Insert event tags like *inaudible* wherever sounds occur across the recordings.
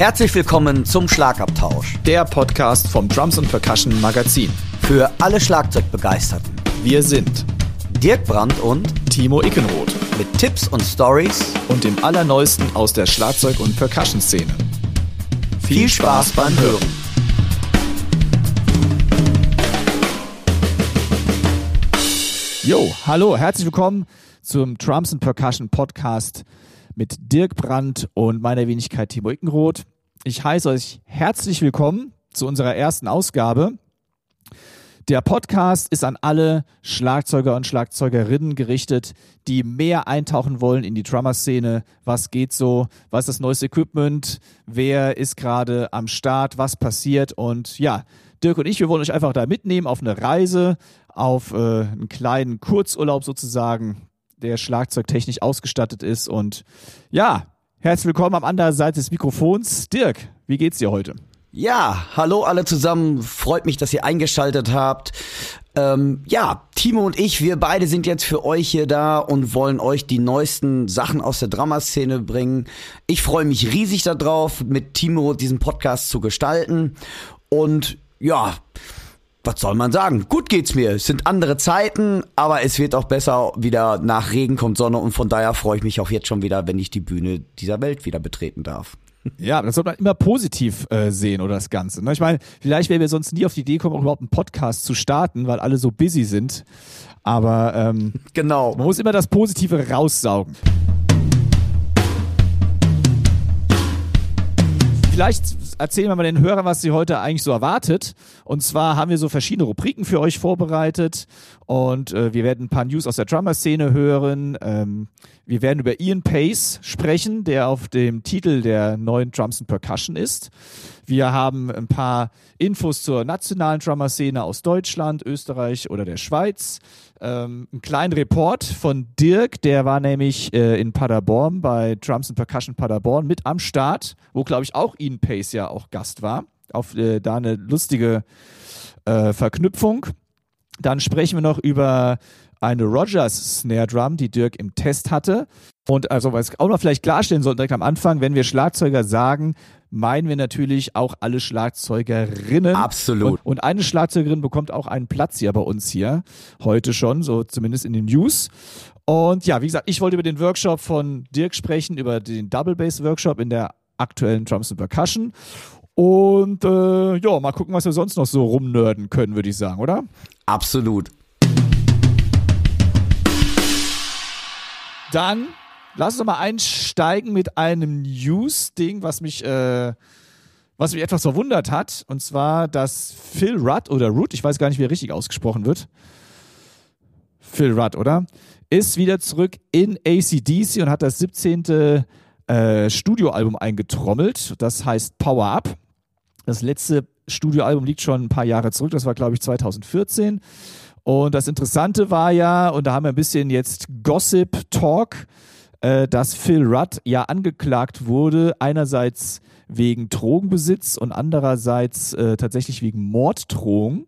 Herzlich willkommen zum Schlagabtausch. Der Podcast vom Drums und Percussion Magazin. Für alle Schlagzeugbegeisterten. Wir sind Dirk Brandt und Timo Ickenroth. Mit Tipps und Stories und dem Allerneuesten aus der Schlagzeug- und Percussion-Szene. Viel Spaß beim Hören. Jo, hallo, herzlich willkommen zum Drums and Percussion Podcast mit Dirk Brandt und meiner Wenigkeit Timo Ickenroth. Ich heiße euch herzlich willkommen zu unserer ersten Ausgabe. Der Podcast ist an alle Schlagzeuger und Schlagzeugerinnen gerichtet, die mehr eintauchen wollen in die Drummer-Szene. Was geht so? Was ist das neueste Equipment? Wer ist gerade am Start? Was passiert? Und ja, Dirk und ich, wir wollen euch einfach da mitnehmen auf eine Reise, auf äh, einen kleinen Kurzurlaub sozusagen, der schlagzeugtechnisch ausgestattet ist. Und ja, herzlich willkommen am anderen Seite des Mikrofons. Dirk, wie geht's dir heute? Ja, hallo alle zusammen. Freut mich, dass ihr eingeschaltet habt. Ähm, ja, Timo und ich, wir beide sind jetzt für euch hier da und wollen euch die neuesten Sachen aus der Dramaszene bringen. Ich freue mich riesig darauf, mit Timo diesen Podcast zu gestalten. Und ja, was soll man sagen? Gut geht's mir. Es sind andere Zeiten, aber es wird auch besser. Wieder nach Regen kommt Sonne und von daher freue ich mich auch jetzt schon wieder, wenn ich die Bühne dieser Welt wieder betreten darf. Ja, das sollte man immer positiv äh, sehen oder das Ganze. Ne? Ich meine, vielleicht wären wir sonst nie auf die Idee kommen, auch überhaupt einen Podcast zu starten, weil alle so busy sind. Aber ähm, *laughs* genau. man muss immer das Positive raussaugen. Vielleicht erzählen wir mal den Hörern, was sie heute eigentlich so erwartet. Und zwar haben wir so verschiedene Rubriken für euch vorbereitet und äh, wir werden ein paar News aus der Drummer-Szene hören. Ähm, wir werden über Ian Pace sprechen, der auf dem Titel der neuen Drums and Percussion ist. Wir haben ein paar Infos zur nationalen Drummer-Szene aus Deutschland, Österreich oder der Schweiz. Ähm, einen kleinen Report von Dirk, der war nämlich äh, in Paderborn bei Drums and Percussion Paderborn mit am Start, wo glaube ich auch Ian Pace ja auch Gast war. Auf äh, da eine lustige äh, Verknüpfung. Dann sprechen wir noch über eine Rogers Snare Drum, die Dirk im Test hatte. Und also, was auch noch vielleicht klarstellen sollten direkt am Anfang, wenn wir Schlagzeuger sagen, meinen wir natürlich auch alle Schlagzeugerinnen. Absolut. Und, und, eine Schlagzeugerin bekommt auch einen Platz hier bei uns hier. Heute schon, so zumindest in den News. Und ja, wie gesagt, ich wollte über den Workshop von Dirk sprechen, über den Double Bass Workshop in der aktuellen Drums and Percussion. Und äh, ja, mal gucken, was wir sonst noch so rumnörden können, würde ich sagen, oder? Absolut. Dann lass uns mal einsteigen mit einem News-Ding, was mich, äh, was mich etwas verwundert hat. Und zwar, dass Phil Rudd oder Rudd, ich weiß gar nicht, wie er richtig ausgesprochen wird. Phil Rudd, oder? Ist wieder zurück in ACDC und hat das 17. Äh, Studioalbum eingetrommelt. Das heißt Power Up. Das letzte Studioalbum liegt schon ein paar Jahre zurück. Das war, glaube ich, 2014. Und das Interessante war ja, und da haben wir ein bisschen jetzt Gossip Talk, äh, dass Phil Rudd ja angeklagt wurde, einerseits wegen Drogenbesitz und andererseits äh, tatsächlich wegen Morddrohung.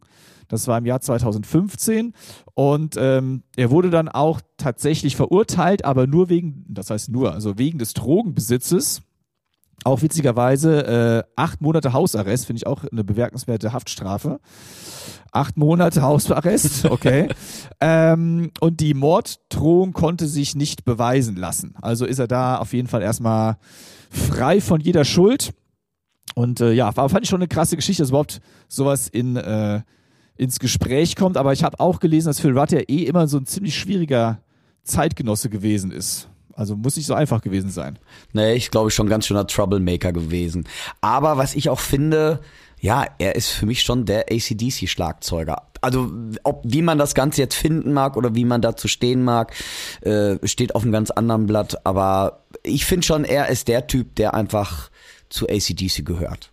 Das war im Jahr 2015 und ähm, er wurde dann auch tatsächlich verurteilt, aber nur wegen, das heißt nur, also wegen des Drogenbesitzes. Auch witzigerweise äh, acht Monate Hausarrest, finde ich auch eine bemerkenswerte Haftstrafe. Acht Monate Hausarrest, *laughs* okay. ähm, und die Morddrohung konnte sich nicht beweisen lassen. Also ist er da auf jeden Fall erstmal frei von jeder Schuld. Und äh, ja, fand ich schon eine krasse Geschichte, dass überhaupt sowas in, äh, ins Gespräch kommt. Aber ich habe auch gelesen, dass Phil Rudd ja eh immer so ein ziemlich schwieriger Zeitgenosse gewesen ist. Also muss nicht so einfach gewesen sein. Nee, ich glaube schon ganz schöner Troublemaker gewesen. Aber was ich auch finde, ja, er ist für mich schon der ACDC-Schlagzeuger. Also, ob, wie man das Ganze jetzt finden mag oder wie man dazu stehen mag, äh, steht auf einem ganz anderen Blatt. Aber ich finde schon, er ist der Typ, der einfach zu ACDC gehört.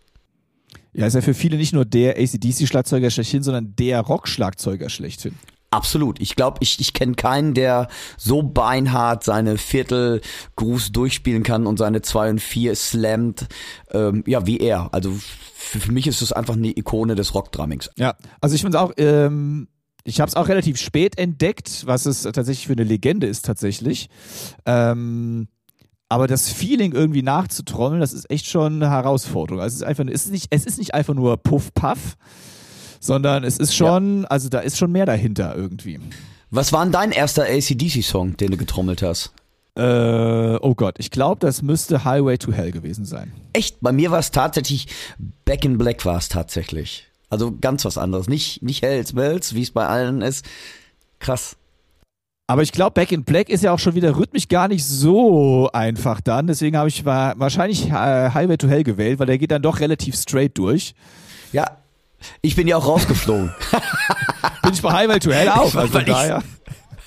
Ja, ist ja für viele nicht nur der ACDC-Schlagzeuger schlechthin, sondern der Rock-Schlagzeuger schlechthin. Absolut. Ich glaube, ich, ich kenne keinen, der so beinhart seine Viertelgruß durchspielen kann und seine zwei und vier slammt, ähm, ja, wie er. Also für, für mich ist es einfach eine Ikone des Rockdrummings. Ja, also ich finde es auch, ähm, ich habe es auch relativ spät entdeckt, was es tatsächlich für eine Legende ist tatsächlich. Ähm, aber das Feeling irgendwie nachzutrommeln, das ist echt schon eine Herausforderung. Also es ist einfach, es ist nicht, es ist nicht einfach nur Puff Puff, sondern es ist schon, ja. also da ist schon mehr dahinter irgendwie. Was war denn dein erster ACDC-Song, den du getrommelt hast? Äh, oh Gott, ich glaube, das müsste Highway to Hell gewesen sein. Echt? Bei mir war es tatsächlich, Back in Black war es tatsächlich. Also ganz was anderes. Nicht, nicht Hells Bells, wie es bei allen ist. Krass. Aber ich glaube, Back in Black ist ja auch schon wieder rhythmisch gar nicht so einfach dann. Deswegen habe ich wahrscheinlich äh, Highway to Hell gewählt, weil der geht dann doch relativ straight durch. Ja, ich bin ja auch rausgeflogen. *laughs* bin ich bei Highway to Hell auch. Also daher.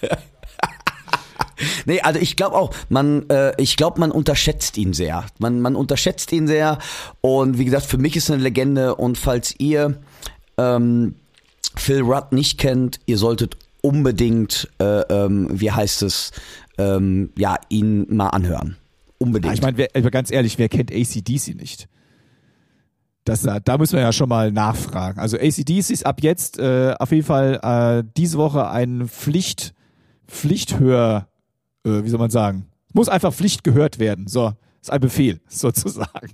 *laughs* nee, also ich glaube auch, man, äh, ich glaube, man unterschätzt ihn sehr. Man, man unterschätzt ihn sehr. Und wie gesagt, für mich ist er eine Legende. Und falls ihr ähm, Phil Rudd nicht kennt, ihr solltet unbedingt, äh, ähm, wie heißt es, ähm, ja, ihn mal anhören. Unbedingt. Ja, ich meine, ganz ehrlich, wer kennt ACDC nicht? Das, äh, da müssen wir ja schon mal nachfragen. Also ACDC ist ab jetzt äh, auf jeden Fall äh, diese Woche ein Pflicht, Pflichthör, äh, wie soll man sagen? Muss einfach Pflicht gehört werden. So, ist ein Befehl *laughs* sozusagen.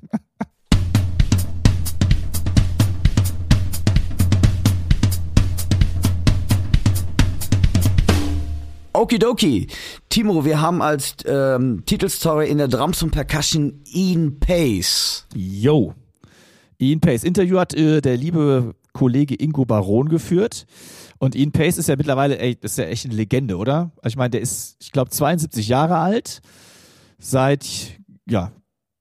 Okidoki. Timo, wir haben als ähm, Titelstory in der Drums und Percussion Ian Pace. Yo. Ian Pace. Interview hat äh, der liebe Kollege Ingo Baron geführt. Und Ian Pace ist ja mittlerweile, ey, ist ja echt eine Legende, oder? Also ich meine, der ist, ich glaube, 72 Jahre alt. Seit, ja,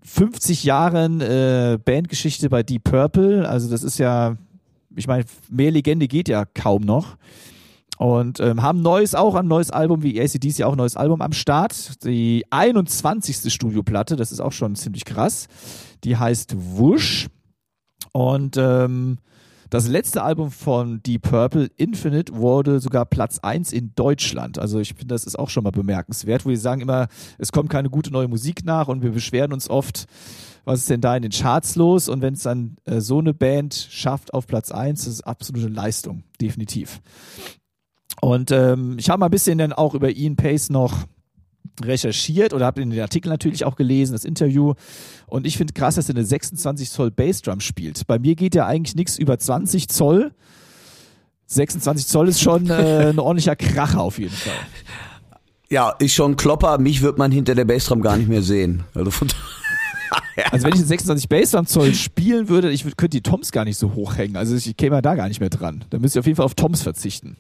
50 Jahren äh, Bandgeschichte bei Deep Purple. Also das ist ja, ich meine, mehr Legende geht ja kaum noch. Und ähm, haben neues auch ein neues Album, wie ACDC auch ein neues Album am Start. Die 21. Studioplatte, das ist auch schon ziemlich krass. Die heißt Wush. Und ähm, das letzte Album von Deep Purple, Infinite, wurde sogar Platz 1 in Deutschland. Also ich finde, das ist auch schon mal bemerkenswert, wo wir sagen immer, es kommt keine gute neue Musik nach und wir beschweren uns oft, was ist denn da in den Charts los? Und wenn es dann äh, so eine Band schafft auf Platz 1, das ist absolute Leistung, definitiv. Und ähm, ich habe mal ein bisschen dann auch über Ian Pace noch recherchiert oder habe in den Artikel natürlich auch gelesen, das Interview. Und ich finde krass, dass er eine 26 Zoll Bassdrum spielt. Bei mir geht ja eigentlich nichts über 20 Zoll. 26 Zoll ist schon äh, *laughs* ein ordentlicher Kracher auf jeden Fall. Ja, ist schon Klopper. Mich wird man hinter der Bassdrum gar nicht mehr sehen. Also, *laughs* also wenn ich eine 26 Bassdrum Zoll spielen würde, ich könnte die Toms gar nicht so hochhängen. Also ich käme ja da gar nicht mehr dran. Da müsste ich auf jeden Fall auf Toms verzichten.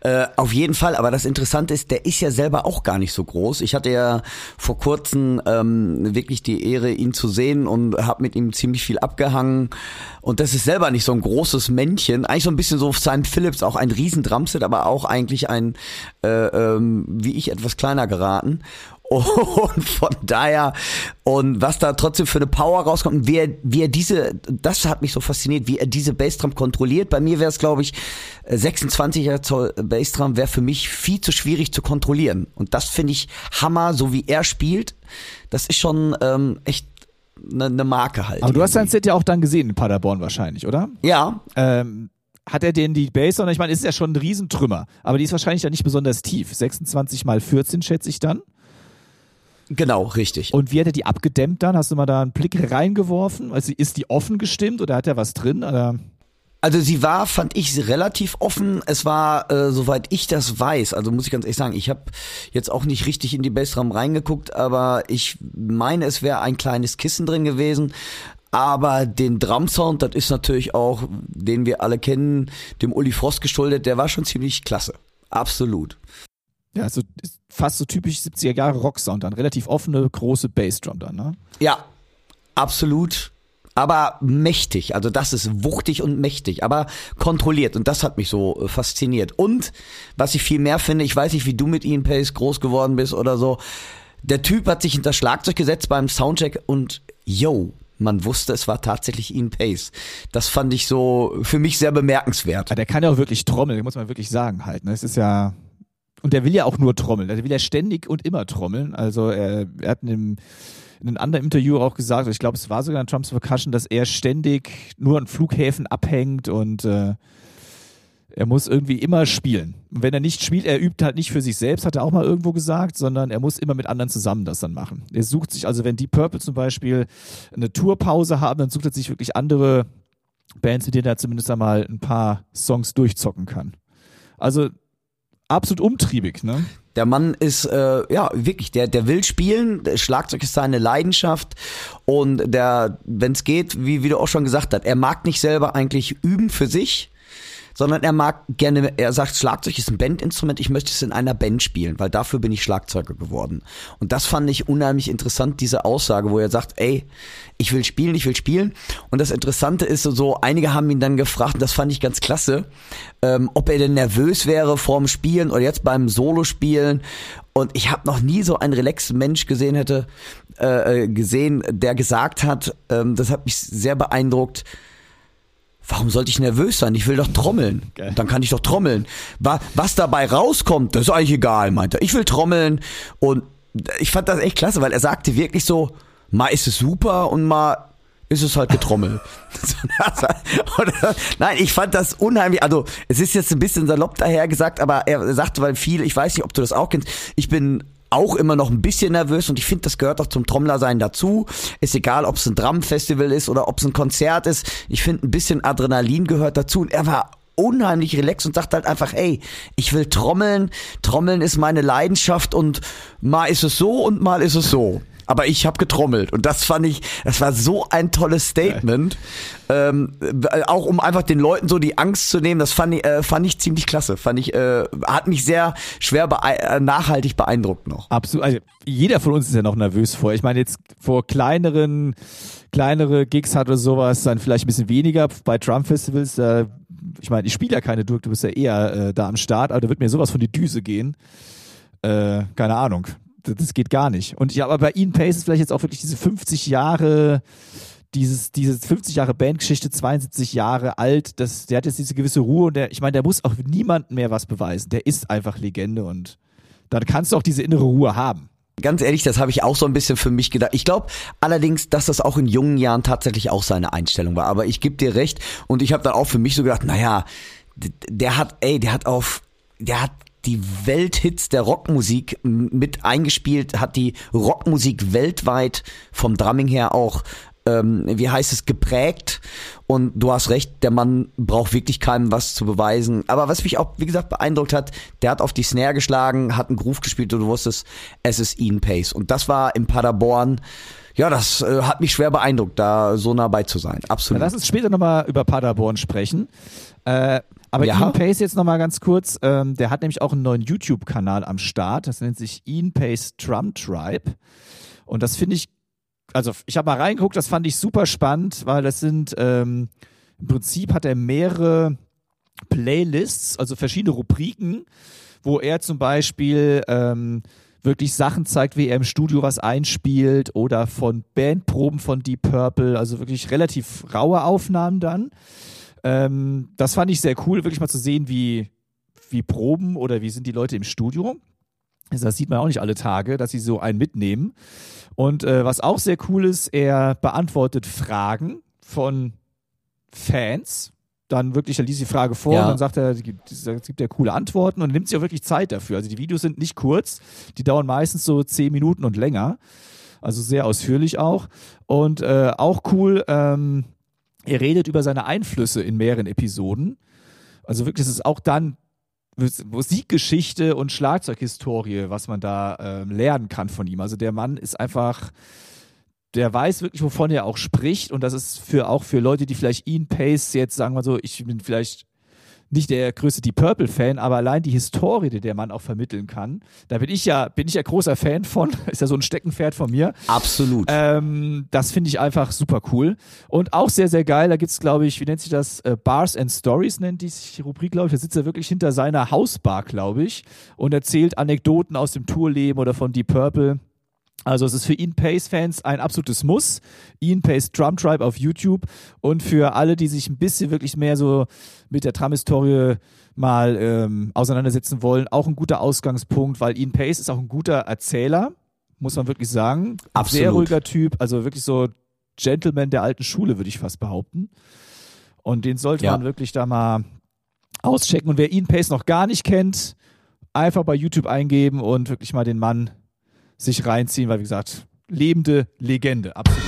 Äh, auf jeden Fall, aber das Interessante ist, der ist ja selber auch gar nicht so groß. Ich hatte ja vor kurzem ähm, wirklich die Ehre, ihn zu sehen und habe mit ihm ziemlich viel abgehangen. Und das ist selber nicht so ein großes Männchen. Eigentlich so ein bisschen so Simon Phillips, auch ein riesen Drumset, aber auch eigentlich ein, äh, ähm, wie ich, etwas kleiner geraten. Und von daher, und was da trotzdem für eine Power rauskommt, wie er, wie er diese, das hat mich so fasziniert, wie er diese Bassdrum kontrolliert. Bei mir wäre es, glaube ich, 26er Zoll Bassdrum wäre für mich viel zu schwierig zu kontrollieren. Und das finde ich Hammer, so wie er spielt. Das ist schon ähm, echt eine, eine Marke halt. Aber du hast dein Set ja auch dann gesehen in Paderborn wahrscheinlich, oder? Ja. Ähm, hat er denn die Bass, sondern ich meine, ist ja schon ein Riesentrümmer, aber die ist wahrscheinlich dann nicht besonders tief. 26 mal 14 schätze ich dann. Genau, richtig. Und wie hat er die abgedämmt dann? Hast du mal da einen Blick reingeworfen? Also ist die offen gestimmt oder hat er was drin? Oder? Also sie war, fand ich, relativ offen. Es war, äh, soweit ich das weiß, also muss ich ganz ehrlich sagen, ich habe jetzt auch nicht richtig in die Bassdrum reingeguckt, aber ich meine, es wäre ein kleines Kissen drin gewesen. Aber den Drumsound, das ist natürlich auch, den wir alle kennen, dem Uli Frost geschuldet, der war schon ziemlich klasse. Absolut. Ja, so fast so typisch 70er Jahre Rocksound dann. Relativ offene, große Bassdrum dann, ne? Ja, absolut. Aber mächtig. Also das ist wuchtig und mächtig, aber kontrolliert. Und das hat mich so äh, fasziniert. Und was ich viel mehr finde, ich weiß nicht, wie du mit Ian Pace groß geworden bist oder so. Der Typ hat sich hinter Schlagzeug gesetzt beim Soundcheck und yo, man wusste, es war tatsächlich Ian Pace. Das fand ich so für mich sehr bemerkenswert. Ja, der kann ja auch wirklich trommeln, muss man wirklich sagen halt. Ne? Es ist ja und der will ja auch nur trommeln. Der will ja ständig und immer trommeln. Also er, er hat in einem, in einem anderen Interview auch gesagt, ich glaube, es war sogar in Trumps Percussion, dass er ständig nur an Flughäfen abhängt und äh, er muss irgendwie immer spielen. Und wenn er nicht spielt, er übt halt nicht für sich selbst, hat er auch mal irgendwo gesagt, sondern er muss immer mit anderen zusammen das dann machen. Er sucht sich, also wenn die Purple zum Beispiel eine Tourpause haben, dann sucht er sich wirklich andere Bands, mit denen er zumindest einmal ein paar Songs durchzocken kann. Also absolut umtriebig, ne? Der Mann ist äh, ja wirklich, der der will spielen. Der Schlagzeug ist seine Leidenschaft und der, wenn es geht, wie wie du auch schon gesagt hast, er mag nicht selber eigentlich üben für sich, sondern er mag gerne, er sagt, Schlagzeug ist ein Bandinstrument, ich möchte es in einer Band spielen, weil dafür bin ich Schlagzeuger geworden. Und das fand ich unheimlich interessant, diese Aussage, wo er sagt, ey, ich will spielen, ich will spielen. Und das Interessante ist so, einige haben ihn dann gefragt, das fand ich ganz klasse, ähm, ob er denn nervös wäre vorm Spielen oder jetzt beim Solo-Spielen. Und ich habe noch nie so einen relaxten Mensch gesehen hätte, äh, äh gesehen, der gesagt hat, ähm, das hat mich sehr beeindruckt, Warum sollte ich nervös sein? Ich will doch trommeln. Geil. Dann kann ich doch trommeln. Was dabei rauskommt, das ist eigentlich egal, meinte er. Ich will trommeln und ich fand das echt klasse, weil er sagte wirklich so, mal ist es super und mal ist es halt getrommelt. *laughs* Nein, ich fand das unheimlich, also es ist jetzt ein bisschen salopp daher gesagt, aber er sagte, weil viel, ich weiß nicht, ob du das auch kennst, ich bin auch immer noch ein bisschen nervös und ich finde, das gehört auch zum Trommlersein dazu. Ist egal, ob es ein Drum-Festival ist oder ob es ein Konzert ist. Ich finde, ein bisschen Adrenalin gehört dazu und er war unheimlich relaxed und sagt halt einfach, ey, ich will trommeln, trommeln ist meine Leidenschaft und mal ist es so und mal ist es so aber ich habe getrommelt und das fand ich, das war so ein tolles Statement, ähm, auch um einfach den Leuten so die Angst zu nehmen. Das fand ich, äh, fand ich ziemlich klasse, fand ich, äh, hat mich sehr schwer bee äh, nachhaltig beeindruckt noch. Absolut, also jeder von uns ist ja noch nervös vor. Ich meine jetzt vor kleineren, kleinere Gigs hat oder sowas dann vielleicht ein bisschen weniger bei Drum Festivals. Äh, ich meine, ich spiele ja keine Durk, du bist ja eher äh, da am Start, aber da wird mir sowas von die Düse gehen. Äh, keine Ahnung das geht gar nicht. Und ja, aber bei Ian Pace ist vielleicht jetzt auch wirklich diese 50 Jahre, dieses, diese 50 Jahre Bandgeschichte, 72 Jahre alt, das, der hat jetzt diese gewisse Ruhe und der, ich meine, der muss auch niemandem mehr was beweisen. Der ist einfach Legende und dann kannst du auch diese innere Ruhe haben. Ganz ehrlich, das habe ich auch so ein bisschen für mich gedacht. Ich glaube allerdings, dass das auch in jungen Jahren tatsächlich auch seine Einstellung war. Aber ich gebe dir recht und ich habe dann auch für mich so gedacht, naja, der hat, ey, der hat auf, der hat die Welthits der Rockmusik mit eingespielt, hat die Rockmusik weltweit vom Drumming her auch ähm, wie heißt es, geprägt. Und du hast recht, der Mann braucht wirklich keinem was zu beweisen. Aber was mich auch, wie gesagt, beeindruckt hat, der hat auf die Snare geschlagen, hat einen Groove gespielt und du wusstest, es ist Ian Pace. Und das war in Paderborn ja, das äh, hat mich schwer beeindruckt, da so nah bei zu sein. Absolut. Ja, lass uns später nochmal über Paderborn sprechen. Äh, aber ja. Ian Pace jetzt nochmal ganz kurz, ähm, der hat nämlich auch einen neuen YouTube-Kanal am Start, das nennt sich Ian Pace Drum Tribe. Und das finde ich, also ich habe mal reingeguckt, das fand ich super spannend, weil das sind, ähm, im Prinzip hat er mehrere Playlists, also verschiedene Rubriken, wo er zum Beispiel ähm, wirklich Sachen zeigt, wie er im Studio was einspielt oder von Bandproben von Deep Purple, also wirklich relativ raue Aufnahmen dann. Ähm, das fand ich sehr cool, wirklich mal zu sehen, wie, wie proben oder wie sind die Leute im Studio. Also das sieht man auch nicht alle Tage, dass sie so einen mitnehmen. Und äh, was auch sehr cool ist, er beantwortet Fragen von Fans. Dann wirklich, er liest die Frage vor ja. und dann sagt er, es gibt ja coole Antworten und nimmt sich auch wirklich Zeit dafür. Also die Videos sind nicht kurz, die dauern meistens so zehn Minuten und länger. Also sehr ausführlich auch. Und äh, auch cool, ähm, er redet über seine Einflüsse in mehreren Episoden. Also wirklich, es ist auch dann Musikgeschichte und Schlagzeughistorie, was man da äh, lernen kann von ihm. Also der Mann ist einfach, der weiß wirklich, wovon er auch spricht. Und das ist für auch für Leute, die vielleicht Ian Pace jetzt sagen wir so, ich bin vielleicht nicht der größte Deep Purple Fan, aber allein die Historie, die der Mann auch vermitteln kann, da bin ich ja, bin ich ja großer Fan von, *laughs* ist ja so ein Steckenpferd von mir. Absolut. Ähm, das finde ich einfach super cool. Und auch sehr, sehr geil, da gibt es, glaube ich, wie nennt sich das? Äh, Bars and Stories nennt die Rubrik, glaube ich. Da sitzt er wirklich hinter seiner Hausbar, glaube ich, und erzählt Anekdoten aus dem Tourleben oder von Deep Purple. Also es ist für Ian Pace-Fans ein absolutes Muss. Ian Pace Drum Tribe auf YouTube. Und für alle, die sich ein bisschen wirklich mehr so mit der Drum-Historie mal ähm, auseinandersetzen wollen, auch ein guter Ausgangspunkt, weil Ian Pace ist auch ein guter Erzähler, muss man wirklich sagen. Absolut. Sehr ruhiger Typ, also wirklich so Gentleman der alten Schule, würde ich fast behaupten. Und den sollte ja. man wirklich da mal auschecken. Und wer Ian Pace noch gar nicht kennt, einfach bei YouTube eingeben und wirklich mal den Mann sich reinziehen, weil wie gesagt, lebende Legende, absolut.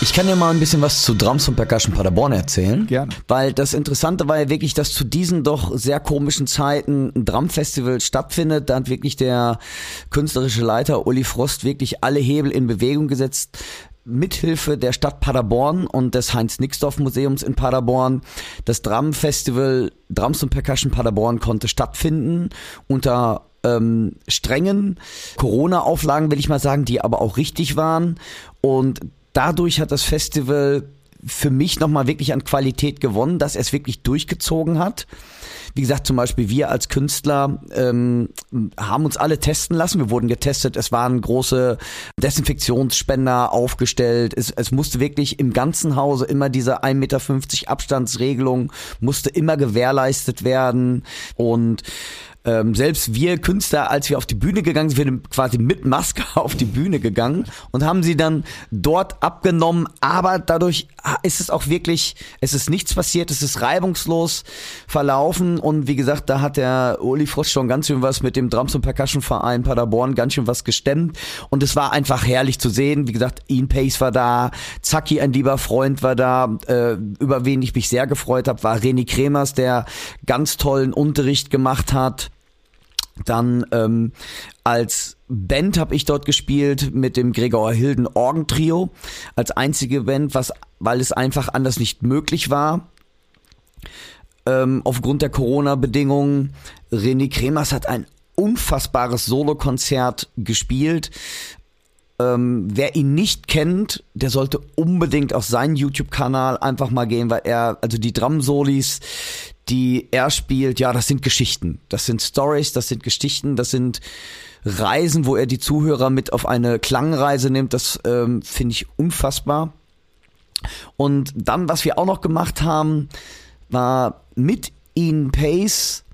Ich kann dir mal ein bisschen was zu Drums und Percussion Paderborn erzählen. Gerne. Weil das Interessante war ja wirklich, dass zu diesen doch sehr komischen Zeiten ein Drumfestival stattfindet. Da hat wirklich der künstlerische Leiter Uli Frost wirklich alle Hebel in Bewegung gesetzt. Mithilfe der Stadt Paderborn und des Heinz-Nixdorf-Museums in Paderborn. Das Drum-Festival Drums und Percussion Paderborn konnte stattfinden unter ähm, strengen Corona-Auflagen, will ich mal sagen, die aber auch richtig waren. Und dadurch hat das Festival für mich nochmal wirklich an Qualität gewonnen, dass er es wirklich durchgezogen hat. Wie gesagt, zum Beispiel wir als Künstler ähm, haben uns alle testen lassen. Wir wurden getestet. Es waren große Desinfektionsspender aufgestellt. Es, es musste wirklich im ganzen Hause immer diese 1,50 Meter Abstandsregelung musste immer gewährleistet werden. Und ähm, selbst wir Künstler, als wir auf die Bühne gegangen sind, wir sind quasi mit Maske *laughs* auf die Bühne gegangen und haben sie dann dort abgenommen. Aber dadurch ist es auch wirklich, es ist nichts passiert, es ist reibungslos verlaufen. Und wie gesagt, da hat der Uli Frost schon ganz schön was mit dem Drums- und Percussion-Verein Paderborn ganz schön was gestemmt. Und es war einfach herrlich zu sehen. Wie gesagt, Ian Pace war da, Zacki, ein lieber Freund, war da. Äh, über wen ich mich sehr gefreut habe, war René Kremers, der ganz tollen Unterricht gemacht hat. Dann ähm, als Band habe ich dort gespielt mit dem Gregor Hilden Orgen Trio als einzige Band, was weil es einfach anders nicht möglich war. Ähm, aufgrund der Corona-Bedingungen. René Kremers hat ein unfassbares Solokonzert gespielt. Ähm, wer ihn nicht kennt, der sollte unbedingt auf seinen YouTube-Kanal einfach mal gehen, weil er, also die Drum-Solis, die er spielt, ja, das sind Geschichten. Das sind Stories, das sind Geschichten, das sind Reisen, wo er die Zuhörer mit auf eine Klangreise nimmt. Das ähm, finde ich unfassbar. Und dann, was wir auch noch gemacht haben, war mit Ian Pace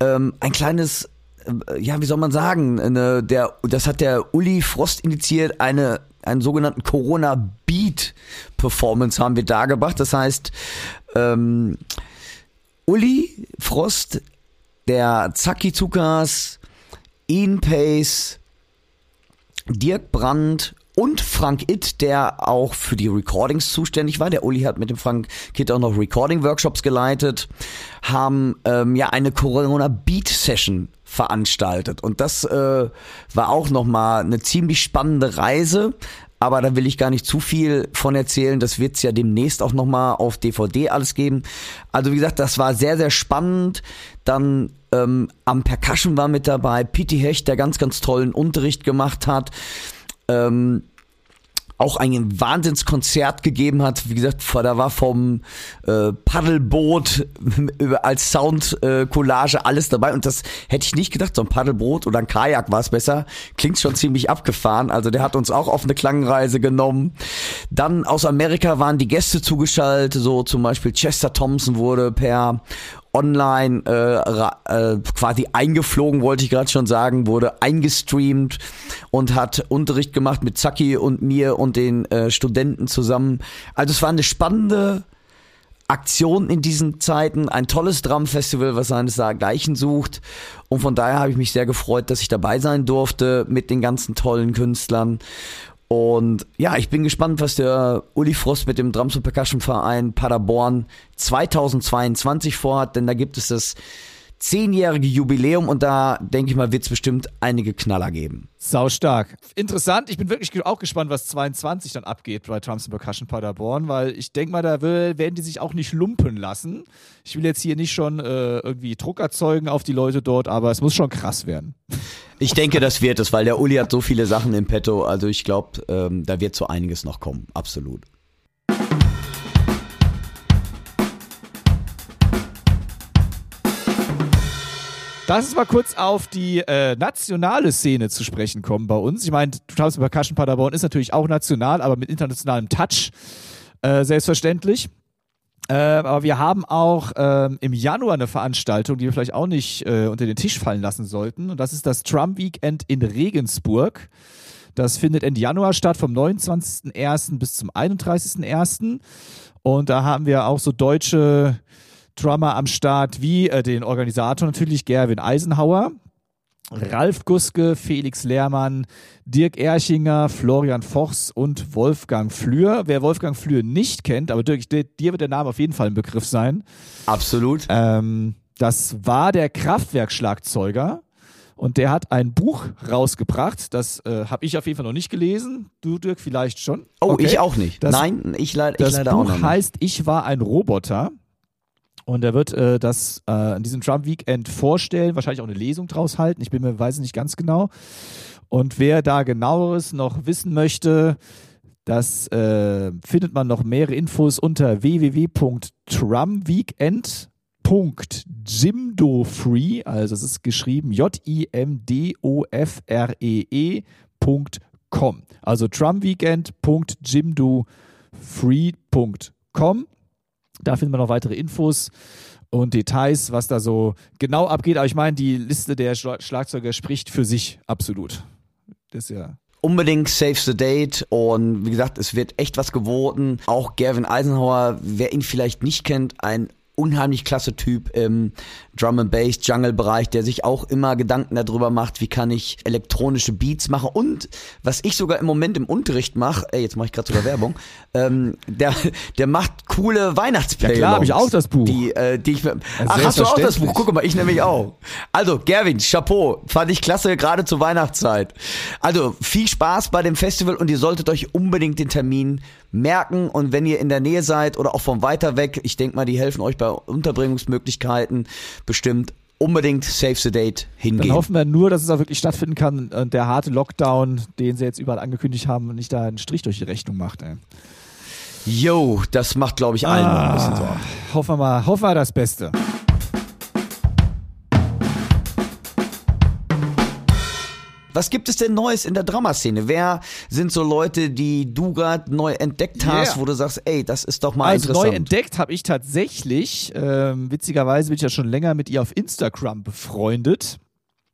ähm, ein kleines, äh, ja, wie soll man sagen, eine, der, das hat der Uli Frost initiiert, eine einen sogenannten Corona Beat Performance haben wir da gebracht. Das heißt, ähm, Uli Frost, der Zaki Zukas, Ian Pace, Dirk Brandt und Frank Itt, der auch für die Recordings zuständig war. Der Uli hat mit dem Frank Kitt auch noch Recording-Workshops geleitet, haben ähm, ja eine Corona Beat Session veranstaltet. Und das äh, war auch nochmal eine ziemlich spannende Reise. Aber da will ich gar nicht zu viel von erzählen. Das wird's ja demnächst auch nochmal auf DVD alles geben. Also wie gesagt, das war sehr, sehr spannend. Dann ähm, am Percussion war mit dabei Pete Hecht, der ganz, ganz tollen Unterricht gemacht hat. Ähm, auch ein Wahnsinnskonzert gegeben hat. Wie gesagt, da war vom äh, Paddelboot *laughs* als Soundcollage äh, alles dabei. Und das hätte ich nicht gedacht. So ein Paddelboot oder ein Kajak war es besser. Klingt schon ziemlich abgefahren. Also der hat uns auch auf eine Klangreise genommen. Dann aus Amerika waren die Gäste zugeschaltet. So zum Beispiel Chester Thompson wurde per online äh, äh, quasi eingeflogen, wollte ich gerade schon sagen, wurde eingestreamt und hat Unterricht gemacht mit Zaki und mir und den äh, Studenten zusammen. Also es war eine spannende Aktion in diesen Zeiten, ein tolles Drumfestival, was seinesgleichen sucht. Und von daher habe ich mich sehr gefreut, dass ich dabei sein durfte mit den ganzen tollen Künstlern. Und ja, ich bin gespannt, was der Uli Frost mit dem Drums und Percussion Verein Paderborn 2022 vorhat, denn da gibt es das zehnjährige Jubiläum und da denke ich mal, wird es bestimmt einige Knaller geben. Sau stark. Interessant. Ich bin wirklich auch gespannt, was 22 dann abgeht bei and Percussion Paderborn, weil ich denke mal, da will, werden die sich auch nicht lumpen lassen. Ich will jetzt hier nicht schon äh, irgendwie Druck erzeugen auf die Leute dort, aber es muss schon krass werden. Ich denke, das wird es, weil der Uli hat so viele Sachen im Petto. Also ich glaube, ähm, da wird so einiges noch kommen. Absolut. Lass uns mal kurz auf die äh, nationale Szene zu sprechen kommen bei uns. Ich meine, Tanz Percussion Paderborn ist natürlich auch national, aber mit internationalem Touch, äh, selbstverständlich. Äh, aber wir haben auch ähm, im Januar eine Veranstaltung, die wir vielleicht auch nicht äh, unter den Tisch fallen lassen sollten. Und das ist das Trump Weekend in Regensburg. Das findet Ende Januar statt, vom 29.01. bis zum 31.01. Und da haben wir auch so deutsche Drummer am Start, wie äh, den Organisator natürlich, Gerwin Eisenhauer, Ralf Guske, Felix Lehrmann, Dirk Erchinger, Florian Vochs und Wolfgang Flür. Wer Wolfgang Flür nicht kennt, aber Dirk, dir wird der Name auf jeden Fall ein Begriff sein. Absolut. Ähm, das war der Kraftwerk-Schlagzeuger und der hat ein Buch rausgebracht. Das äh, habe ich auf jeden Fall noch nicht gelesen. Du, Dirk, vielleicht schon. Oh, okay. ich auch nicht. Das, Nein, ich, leid, ich leider Buch auch nicht. Das Buch heißt Ich war ein Roboter. Und er wird äh, das äh, an diesem Trump Weekend vorstellen, wahrscheinlich auch eine Lesung draus halten. Ich bin mir weiß nicht ganz genau. Und wer da genaueres noch wissen möchte, das äh, findet man noch mehrere Infos unter www.trumweekend.jimdofree, also es ist geschrieben J-I-M-D-O-F-R-E-E.com. Also trumweekend.jimdofree.com. Da findet man noch weitere Infos und Details, was da so genau abgeht. Aber ich meine, die Liste der Schlagzeuger spricht für sich absolut. Das ist ja unbedingt Save the Date und wie gesagt, es wird echt was geboten. Auch Gavin Eisenhower, wer ihn vielleicht nicht kennt, ein unheimlich klasse Typ im Drum and Bass Jungle Bereich, der sich auch immer Gedanken darüber macht, wie kann ich elektronische Beats machen und was ich sogar im Moment im Unterricht mache, ey, jetzt mache ich gerade sogar Werbung, *laughs* ähm, der der macht coole Weihnachtsplaylons. Ja klar, habe ich auch das Buch. Die äh, die ich Ach, hast du auch das Buch? Guck mal, ich nämlich auch. Also, Gerwin, Chapeau, fand ich klasse gerade zur Weihnachtszeit. Also, viel Spaß bei dem Festival und ihr solltet euch unbedingt den Termin merken und wenn ihr in der Nähe seid oder auch von weiter weg, ich denke mal, die helfen euch bei Unterbringungsmöglichkeiten bestimmt unbedingt Save the Date hingehen. Dann hoffen wir nur, dass es auch wirklich stattfinden kann und der harte Lockdown, den sie jetzt überall angekündigt haben, nicht da einen Strich durch die Rechnung macht. Ey. Yo, das macht, glaube ich, allen ah, ein bisschen Sorgen. Hoffen wir mal, hoffen wir das Beste. Was gibt es denn Neues in der Dramaszene? Wer sind so Leute, die du gerade neu entdeckt hast, yeah. wo du sagst, ey, das ist doch mal also interessant? Neu entdeckt habe ich tatsächlich. Ähm, witzigerweise bin ich ja schon länger mit ihr auf Instagram befreundet,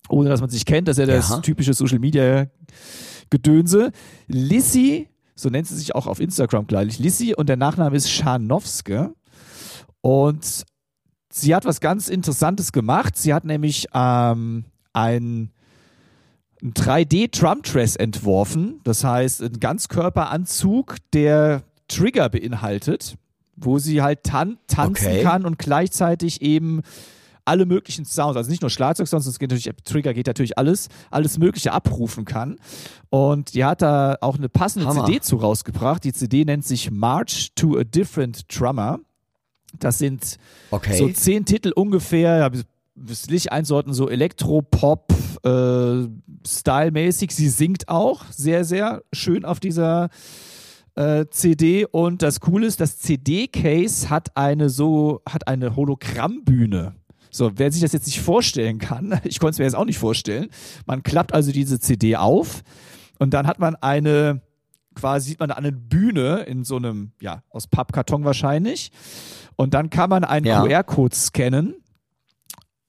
ohne dass man sich kennt. Das ist ja das ja. typische Social Media Gedönse. Lissy, so nennt sie sich auch auf Instagram gleich, Lissy und der Nachname ist Scharnowske. Und sie hat was ganz Interessantes gemacht. Sie hat nämlich ähm, ein ein 3D-Drum-Dress entworfen. Das heißt, ein Ganzkörperanzug, der Trigger beinhaltet, wo sie halt tan tanzen okay. kann und gleichzeitig eben alle möglichen Sounds, also nicht nur Schlagzeug, sondern es geht natürlich, Trigger geht natürlich alles, alles Mögliche abrufen kann. Und die hat da auch eine passende Hammer. CD zu rausgebracht. Die CD nennt sich March to a Different Drummer. Das sind okay. so zehn Titel ungefähr, das Licht einsorten, so Elektro-Pop, äh, stylmäßig. Sie singt auch sehr, sehr schön auf dieser äh, CD. Und das Coole ist, das CD-Case hat eine so, hat eine Hologrammbühne. So, wer sich das jetzt nicht vorstellen kann, *laughs* ich konnte es mir jetzt auch nicht vorstellen. Man klappt also diese CD auf und dann hat man eine, quasi sieht man eine Bühne in so einem, ja, aus Pappkarton wahrscheinlich. Und dann kann man einen ja. QR-Code scannen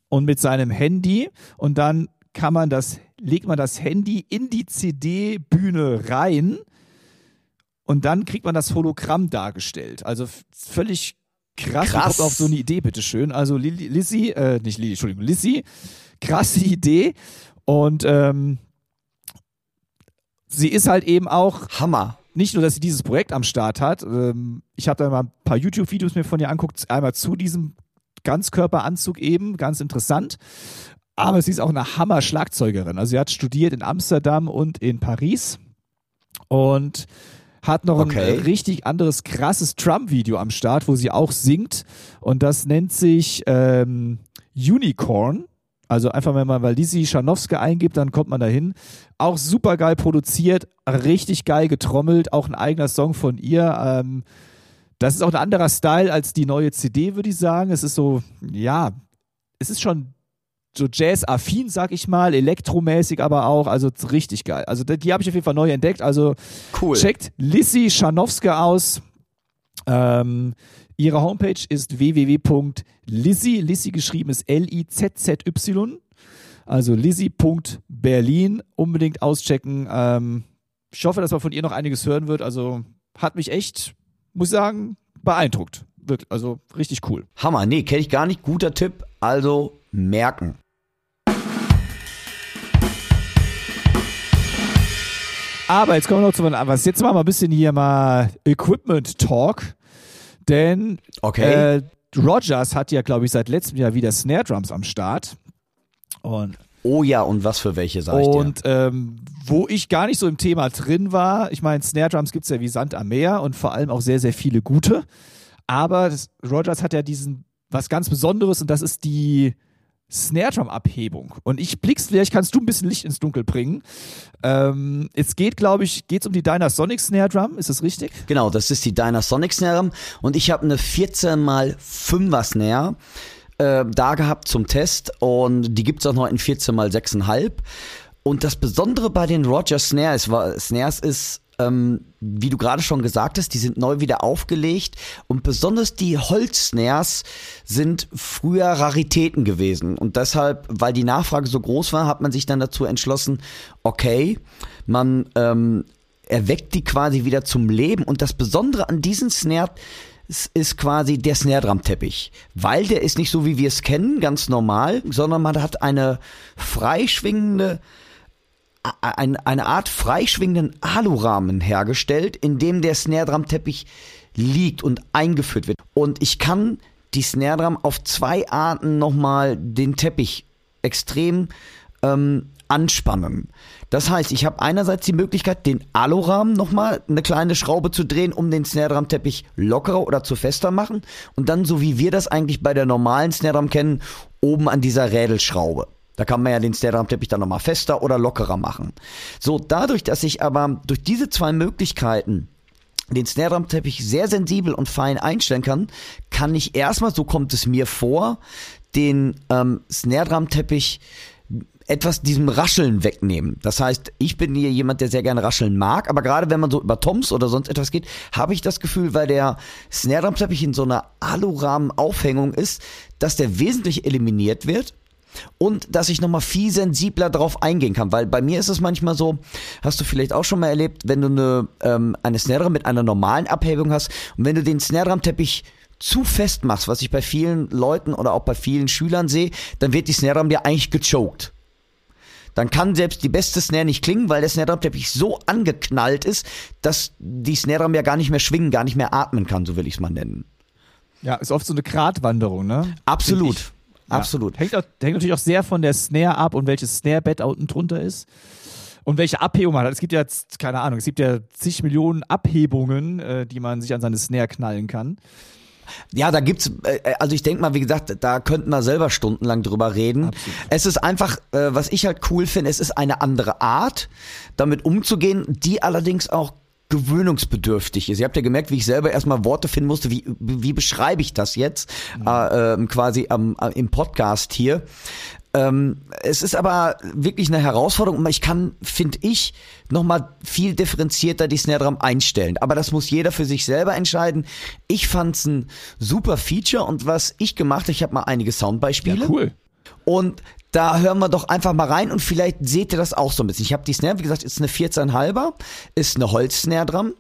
und mit seinem Handy und dann kann man das, legt man das Handy in die CD-Bühne rein und dann kriegt man das Hologramm dargestellt. Also völlig krass. krass. auf so eine Idee, bitteschön. Also Lizzie, äh, nicht Lizzie, Entschuldigung, Lizzie, krasse Idee. Und ähm, sie ist halt eben auch Hammer. Nicht nur, dass sie dieses Projekt am Start hat. Ähm, ich habe da mal ein paar YouTube-Videos mir von ihr anguckt, einmal zu diesem Ganzkörperanzug eben, ganz interessant. Aber sie ist auch eine Hammer-Schlagzeugerin. Also sie hat studiert in Amsterdam und in Paris und hat noch okay. ein richtig anderes krasses Trump-Video am Start, wo sie auch singt. Und das nennt sich ähm, Unicorn. Also einfach, wenn man Walisi Scharnowska eingibt, dann kommt man dahin. Auch super geil produziert, richtig geil getrommelt, auch ein eigener Song von ihr. Ähm, das ist auch ein anderer Style als die neue CD, würde ich sagen. Es ist so, ja, es ist schon so Jazz-affin, sag ich mal, elektromäßig aber auch, also richtig geil. Also die, habe ich auf jeden Fall neu entdeckt. Also cool. checkt Lissy Scharnowska aus. Ähm, ihre Homepage ist www.lizzy, Lizzy geschrieben ist L-I-Z-Z-Y, also lizzy.berlin, unbedingt auschecken. Ähm, ich hoffe, dass man von ihr noch einiges hören wird. Also hat mich echt, muss ich sagen, beeindruckt. Wirklich, also richtig cool. Hammer, nee, kenne ich gar nicht. Guter Tipp, also merken. Aber jetzt kommen wir noch zu was. Jetzt machen wir ein bisschen hier mal Equipment Talk. Denn okay. äh, Rogers hat ja, glaube ich, seit letztem Jahr wieder Snare Drums am Start. Und Oh ja, und was für welche, sag ich Und ähm, wo ich gar nicht so im Thema drin war, ich meine, Snare Drums gibt es ja wie Sand am Meer und vor allem auch sehr, sehr viele gute. Aber das, Rogers hat ja diesen was ganz Besonderes und das ist die Snare Drum Abhebung. Und ich blick's, vielleicht kannst du ein bisschen Licht ins Dunkel bringen. Ähm, es geht, glaube ich, geht's um die Dynasonic Snare Drum, ist das richtig? Genau, das ist die Dynasonic Snare Drum und ich habe eine 14 mal 5er Snare äh, da gehabt zum Test und die gibt's auch noch in 14 mal 6,5. Und das Besondere bei den Rogers Snares, war, Snares ist, ähm, wie du gerade schon gesagt hast, die sind neu wieder aufgelegt und besonders die Holz-Snares sind früher Raritäten gewesen und deshalb, weil die Nachfrage so groß war, hat man sich dann dazu entschlossen, okay, man ähm, erweckt die quasi wieder zum Leben und das Besondere an diesen Snare ist quasi der Snare Drum Teppich, weil der ist nicht so wie wir es kennen, ganz normal, sondern man hat eine freischwingende ein, eine Art freischwingenden Alurahmen hergestellt, in dem der Snare Drum Teppich liegt und eingeführt wird. Und ich kann die Snare Drum auf zwei Arten nochmal den Teppich extrem ähm, anspannen. Das heißt, ich habe einerseits die Möglichkeit, den Alurahmen nochmal eine kleine Schraube zu drehen, um den Snare Drum Teppich lockerer oder zu fester machen und dann, so wie wir das eigentlich bei der normalen Snare Drum kennen, oben an dieser Rädelschraube. Da kann man ja den Snare Drum Teppich dann nochmal fester oder lockerer machen. So, dadurch, dass ich aber durch diese zwei Möglichkeiten den Snare Drum Teppich sehr sensibel und fein einstellen kann, kann ich erstmal, so kommt es mir vor, den ähm, Snare Drum Teppich etwas diesem Rascheln wegnehmen. Das heißt, ich bin hier jemand, der sehr gerne rascheln mag, aber gerade wenn man so über Toms oder sonst etwas geht, habe ich das Gefühl, weil der Snare Drum Teppich in so einer Alurahmen-Aufhängung ist, dass der wesentlich eliminiert wird und dass ich nochmal viel sensibler drauf eingehen kann, weil bei mir ist es manchmal so, hast du vielleicht auch schon mal erlebt, wenn du eine, ähm, eine Snare Drum mit einer normalen Abhebung hast und wenn du den Snare Drum Teppich zu fest machst, was ich bei vielen Leuten oder auch bei vielen Schülern sehe, dann wird die Snare Drum dir eigentlich gechoked dann kann selbst die beste Snare nicht klingen, weil der Snare Drum Teppich so angeknallt ist, dass die Snare Drum ja gar nicht mehr schwingen, gar nicht mehr atmen kann, so will ich es mal nennen. Ja, ist oft so eine Gratwanderung, ne? Absolut. Ja. Absolut. Hängt, auch, hängt natürlich auch sehr von der Snare ab und welches Snare-Bett unten drunter ist. Und welche Abhebung man hat. Es gibt ja jetzt, keine Ahnung, es gibt ja zig Millionen Abhebungen, äh, die man sich an seine Snare knallen kann. Ja, da gibt's, äh, also ich denke mal, wie gesagt, da könnten wir selber stundenlang drüber reden. Absolut. Es ist einfach, äh, was ich halt cool finde, es ist eine andere Art, damit umzugehen, die allerdings auch gewöhnungsbedürftig ist. Ihr habt ja gemerkt, wie ich selber erstmal Worte finden musste, wie, wie beschreibe ich das jetzt mhm. äh, äh, quasi am, äh, im Podcast hier. Ähm, es ist aber wirklich eine Herausforderung ich kann, finde ich, nochmal viel differenzierter die Snare Drum einstellen. Aber das muss jeder für sich selber entscheiden. Ich fand's ein super Feature und was ich gemacht habe, ich habe mal einige Soundbeispiele. Ja, cool. Und da hören wir doch einfach mal rein und vielleicht seht ihr das auch so ein bisschen. Ich habe die Snare, wie gesagt, ist eine 14,5er, ist eine Holz-Snare dran.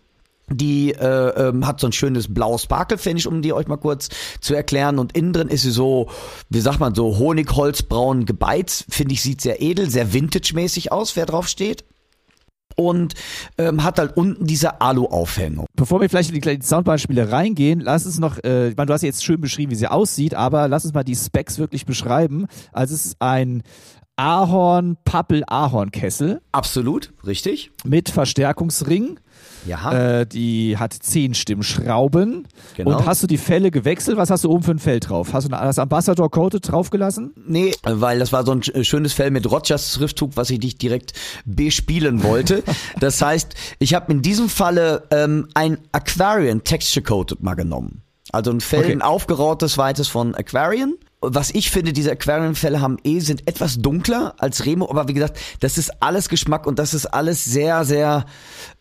Die äh, ähm, hat so ein schönes blaues Sparkle-Finish, um die euch mal kurz zu erklären. Und innen drin ist sie so, wie sagt man, so Honigholzbraun gebeizt. Finde ich, sieht sehr edel, sehr vintage-mäßig aus, wer drauf steht und ähm, hat halt unten diese Alu-Aufhängung. Bevor wir vielleicht in die Soundbeispiele reingehen, lass uns noch, äh, ich meine, du hast jetzt schön beschrieben, wie sie aussieht, aber lass uns mal die Specs wirklich beschreiben. Also es ist ein Ahorn-Pappel-Ahorn-Kessel. Absolut, richtig. Mit Verstärkungsring. Ja. Äh, die hat zehn Stimmschrauben. Genau. Und hast du die Fälle gewechselt? Was hast du oben für ein Fell drauf? Hast du das Ambassador Coated draufgelassen? Nee, weil das war so ein schönes Fell mit Rogers Schriftzug, was ich nicht direkt bespielen wollte. *laughs* das heißt, ich habe in diesem Falle ähm, ein Aquarian Texture Coated mal genommen. Also ein Fell, Okay. ein aufgerautes weites von Aquarian. Was ich finde, diese Aquarian-Fälle haben eh, sind etwas dunkler als Remo, aber wie gesagt, das ist alles Geschmack und das ist alles sehr, sehr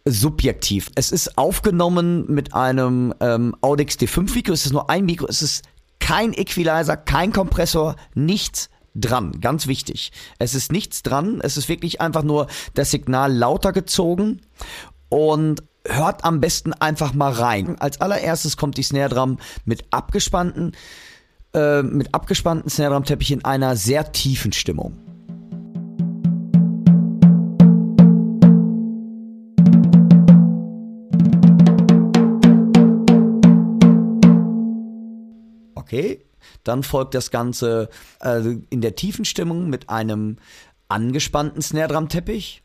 subjektiv. Es ist aufgenommen mit einem ähm, Audix D5 Mikro, es ist nur ein Mikro, es ist kein Equalizer, kein Kompressor, nichts, dran. Ganz wichtig. Es ist nichts dran. Es ist wirklich einfach nur das Signal lauter gezogen und hört am besten einfach mal rein. Als allererstes kommt die Snare Drum mit abgespannten, äh, mit abgespannten Snare Drum Teppich in einer sehr tiefen Stimmung. Okay, dann folgt das Ganze äh, in der tiefen Stimmung mit einem angespannten Snare Drum Teppich.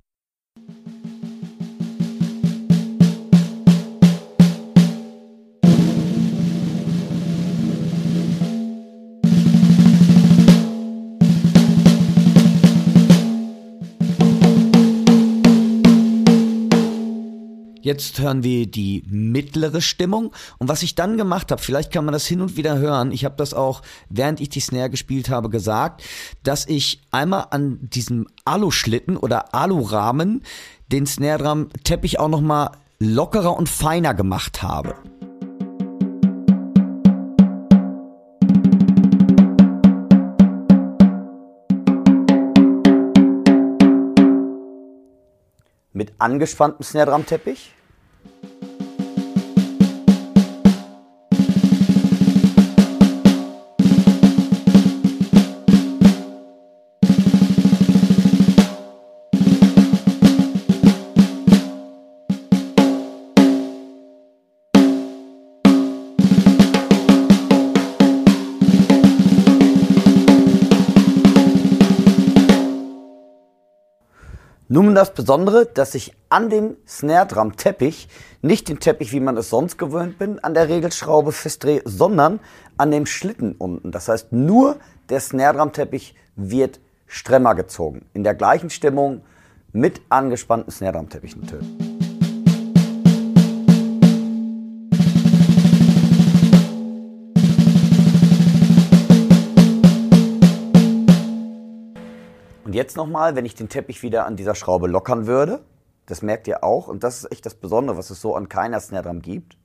Jetzt hören wir die mittlere Stimmung. Und was ich dann gemacht habe, vielleicht kann man das hin und wieder hören, ich habe das auch, während ich die Snare gespielt habe, gesagt, dass ich einmal an diesem Aluschlitten oder Alurahmen den Snare Drum Teppich auch nochmal lockerer und feiner gemacht habe. Mit angespanntem Snare Nun das Besondere, dass ich an dem Snare Drum Teppich nicht den Teppich, wie man es sonst gewöhnt bin, an der Regelschraube festdrehe, sondern an dem Schlitten unten. Das heißt, nur der Snare Drum Teppich wird stremmer gezogen. In der gleichen Stimmung mit angespannten Snare Drum Und jetzt nochmal, wenn ich den Teppich wieder an dieser Schraube lockern würde, das merkt ihr auch, und das ist echt das Besondere, was es so an keiner Snare Drum gibt.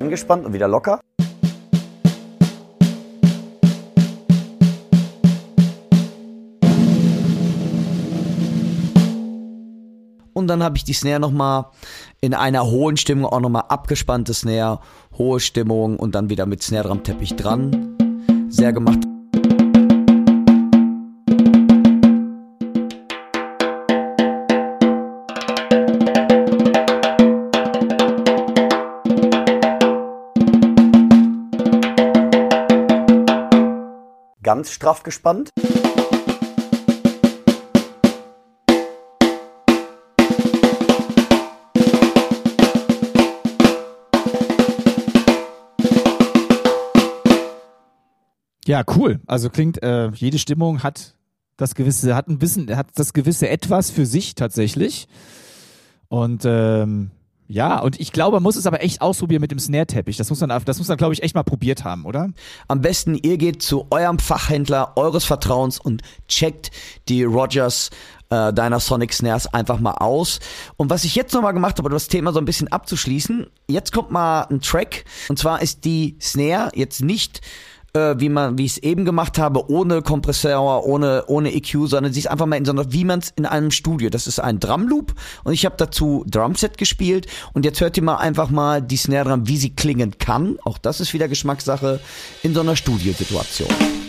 Angespannt und wieder locker. Und dann habe ich die Snare nochmal in einer hohen Stimmung auch nochmal abgespannte Snare, hohe Stimmung und dann wieder mit Snare Drum Teppich dran. Sehr gemacht. Ganz straff gespannt. Ja, cool. Also klingt, äh, jede Stimmung hat das gewisse, hat ein bisschen, hat das gewisse etwas für sich tatsächlich. Und ähm, ja, und ich glaube, man muss es aber echt ausprobieren mit dem Snare-Teppich. Das muss man, das muss man, glaube ich, echt mal probiert haben, oder? Am besten, ihr geht zu eurem Fachhändler eures Vertrauens und checkt die Rogers äh, deiner Sonic Snares einfach mal aus. Und was ich jetzt nochmal gemacht habe, um das Thema so ein bisschen abzuschließen, jetzt kommt mal ein Track. Und zwar ist die Snare jetzt nicht äh, wie man, wie ich es eben gemacht habe, ohne Kompressor, ohne, ohne EQ, sondern sie ist einfach mal in so einer, wie man es in einem Studio. Das ist ein Drumloop und ich habe dazu Drumset gespielt und jetzt hört ihr mal einfach mal die Snare Drum, wie sie klingen kann. Auch das ist wieder Geschmackssache in so einer Studiosituation.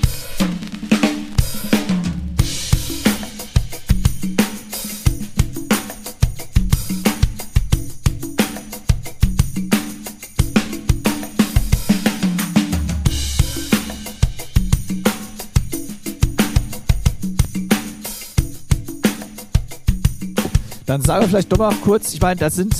Dann sagen wir vielleicht doch mal kurz, ich meine, das sind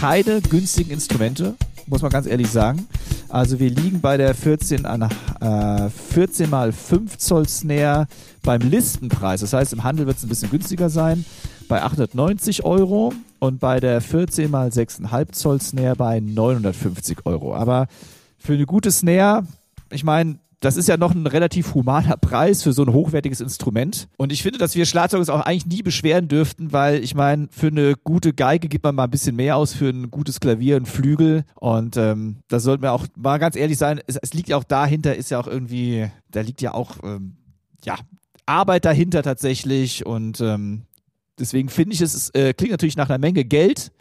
keine günstigen Instrumente, muss man ganz ehrlich sagen. Also wir liegen bei der 14, äh, 14 mal 5 Zoll Snare beim Listenpreis. Das heißt, im Handel wird es ein bisschen günstiger sein, bei 890 Euro und bei der 14 mal 6,5 Zoll Snare bei 950 Euro. Aber für eine gute Snare, ich meine, das ist ja noch ein relativ humaner Preis für so ein hochwertiges Instrument. Und ich finde, dass wir Schlagzeuger uns auch eigentlich nie beschweren dürften, weil ich meine, für eine gute Geige gibt man mal ein bisschen mehr aus, für ein gutes Klavier, ein Flügel. Und ähm, da sollten wir auch mal ganz ehrlich sein, es, es, liegt ja auch dahinter, ist ja auch irgendwie, da liegt ja auch, ähm, ja, Arbeit dahinter tatsächlich. Und ähm, deswegen finde ich, es äh, klingt natürlich nach einer Menge Geld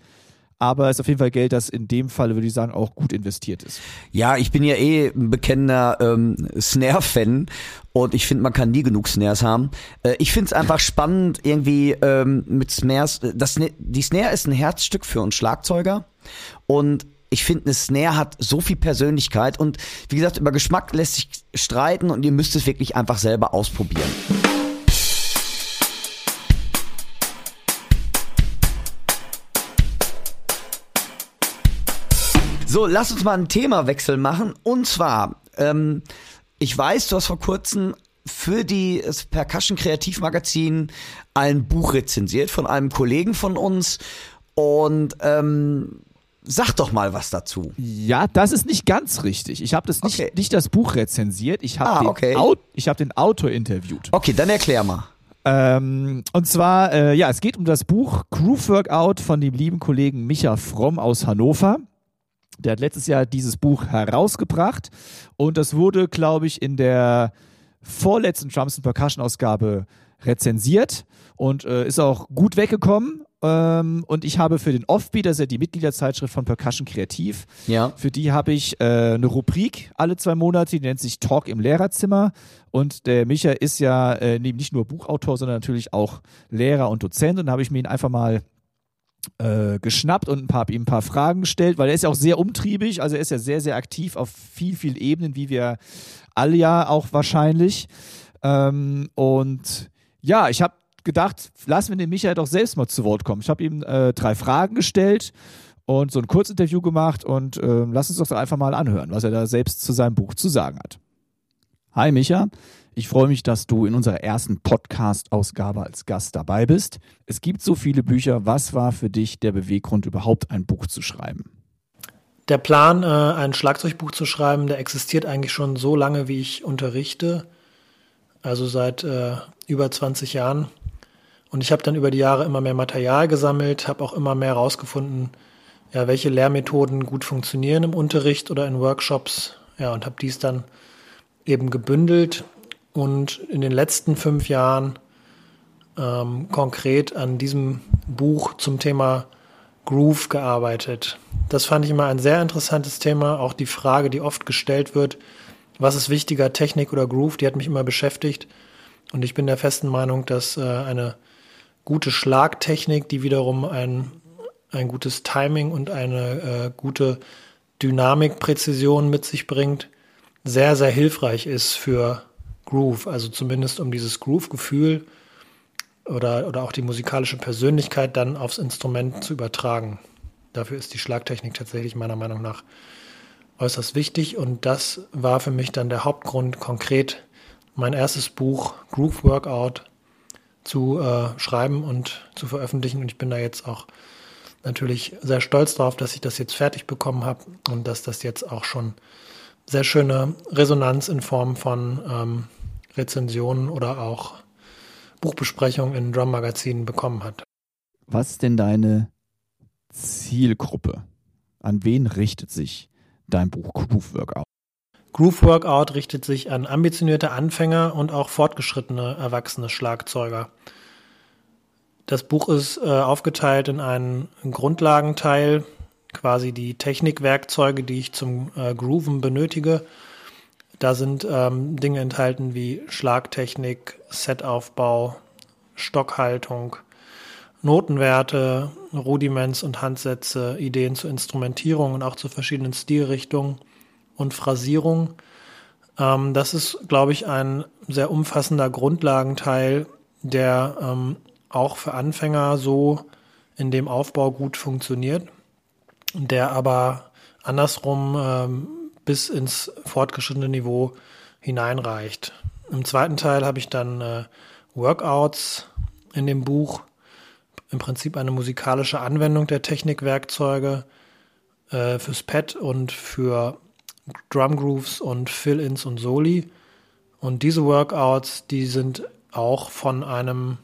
aber es ist auf jeden Fall Geld, das in dem Fall, würde ich sagen, auch gut investiert ist. Ja, ich bin ja eh ein bekennender ähm, Snare-Fan und ich finde, man kann nie genug Snares haben. Äh, ich finde es einfach spannend, irgendwie ähm, mit Snares. Das, die Snare ist ein Herzstück für uns Schlagzeuger und ich finde, eine Snare hat so viel Persönlichkeit und wie gesagt, über Geschmack lässt sich streiten und ihr müsst es wirklich einfach selber ausprobieren. So, lass uns mal einen Themawechsel machen. Und zwar, ähm, ich weiß, du hast vor kurzem für die das Percussion Kreativmagazin ein Buch rezensiert von einem Kollegen von uns. Und ähm, Sag doch mal was dazu. Ja, das ist nicht ganz richtig. Ich habe das nicht, okay. nicht das Buch rezensiert. Ich habe ah, den, okay. hab den Autor interviewt. Okay, dann erklär mal. Ähm, und zwar, äh, ja, es geht um das Buch Groove Workout von dem lieben Kollegen Micha Fromm aus Hannover. Der hat letztes Jahr dieses Buch herausgebracht und das wurde, glaube ich, in der vorletzten Drums Percussion Ausgabe rezensiert und äh, ist auch gut weggekommen. Ähm, und ich habe für den Offbeat, das ist ja die Mitgliederzeitschrift von Percussion Kreativ, ja. für die habe ich äh, eine Rubrik alle zwei Monate, die nennt sich Talk im Lehrerzimmer. Und der Micha ist ja äh, nicht nur Buchautor, sondern natürlich auch Lehrer und Dozent. Und da habe ich mir ihn einfach mal äh, geschnappt und ein paar, ihm ein paar Fragen gestellt, weil er ist ja auch sehr umtriebig, also er ist ja sehr, sehr aktiv auf viel, viel Ebenen, wie wir alle ja auch wahrscheinlich. Ähm, und ja, ich habe gedacht, lassen wir den Michael doch selbst mal zu Wort kommen. Ich habe ihm äh, drei Fragen gestellt und so ein Kurzinterview gemacht und äh, lass uns doch einfach mal anhören, was er da selbst zu seinem Buch zu sagen hat. Hi Micha, ich freue mich, dass du in unserer ersten Podcast-Ausgabe als Gast dabei bist. Es gibt so viele Bücher. Was war für dich der Beweggrund, überhaupt ein Buch zu schreiben? Der Plan, äh, ein Schlagzeugbuch zu schreiben, der existiert eigentlich schon so lange, wie ich unterrichte. Also seit äh, über 20 Jahren. Und ich habe dann über die Jahre immer mehr Material gesammelt, habe auch immer mehr herausgefunden, ja, welche Lehrmethoden gut funktionieren im Unterricht oder in Workshops. Ja, und habe dies dann eben gebündelt und in den letzten fünf Jahren ähm, konkret an diesem Buch zum Thema Groove gearbeitet. Das fand ich immer ein sehr interessantes Thema. Auch die Frage, die oft gestellt wird, was ist wichtiger, Technik oder Groove, die hat mich immer beschäftigt. Und ich bin der festen Meinung, dass äh, eine gute Schlagtechnik, die wiederum ein, ein gutes Timing und eine äh, gute Dynamikpräzision mit sich bringt, sehr, sehr hilfreich ist für Groove, also zumindest um dieses Groove-Gefühl oder, oder auch die musikalische Persönlichkeit dann aufs Instrument zu übertragen. Dafür ist die Schlagtechnik tatsächlich meiner Meinung nach äußerst wichtig und das war für mich dann der Hauptgrund, konkret mein erstes Buch Groove Workout zu äh, schreiben und zu veröffentlichen. Und ich bin da jetzt auch natürlich sehr stolz darauf, dass ich das jetzt fertig bekommen habe und dass das jetzt auch schon sehr schöne Resonanz in Form von ähm, Rezensionen oder auch Buchbesprechungen in Drum-Magazinen bekommen hat. Was ist denn deine Zielgruppe? An wen richtet sich dein Buch Groove Workout? Groove Workout richtet sich an ambitionierte Anfänger und auch fortgeschrittene erwachsene Schlagzeuger. Das Buch ist äh, aufgeteilt in einen Grundlagenteil, quasi die Technikwerkzeuge, die ich zum äh, Grooven benötige, da sind ähm, Dinge enthalten wie Schlagtechnik, Setaufbau, Stockhaltung, Notenwerte, Rudiments und Handsätze, Ideen zur Instrumentierung und auch zu verschiedenen Stilrichtungen und Phrasierung. Ähm, das ist, glaube ich, ein sehr umfassender Grundlagenteil, der ähm, auch für Anfänger so in dem Aufbau gut funktioniert, der aber andersrum ähm, bis ins fortgeschrittene Niveau hineinreicht. Im zweiten Teil habe ich dann äh, Workouts in dem Buch, im Prinzip eine musikalische Anwendung der Technikwerkzeuge äh, fürs Pad und für Drum Grooves und Fill-ins und Soli. Und diese Workouts, die sind auch von einem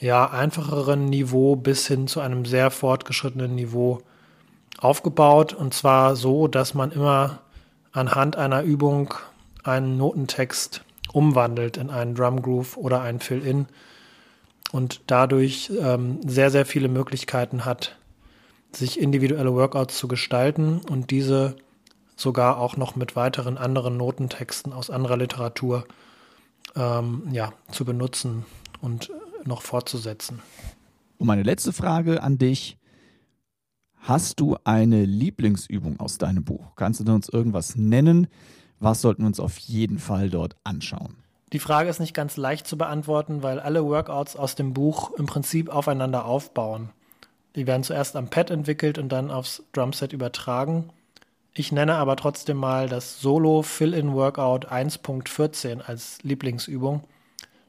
ja, einfacheren Niveau bis hin zu einem sehr fortgeschrittenen Niveau aufgebaut. Und zwar so, dass man immer anhand einer Übung einen Notentext umwandelt in einen Drum Groove oder einen Fill-In und dadurch ähm, sehr, sehr viele Möglichkeiten hat, sich individuelle Workouts zu gestalten und diese sogar auch noch mit weiteren anderen Notentexten aus anderer Literatur ähm, ja, zu benutzen und noch fortzusetzen. Und meine letzte Frage an dich. Hast du eine Lieblingsübung aus deinem Buch? Kannst du uns irgendwas nennen? Was sollten wir uns auf jeden Fall dort anschauen? Die Frage ist nicht ganz leicht zu beantworten, weil alle Workouts aus dem Buch im Prinzip aufeinander aufbauen. Die werden zuerst am Pad entwickelt und dann aufs Drumset übertragen. Ich nenne aber trotzdem mal das Solo Fill-In Workout 1.14 als Lieblingsübung,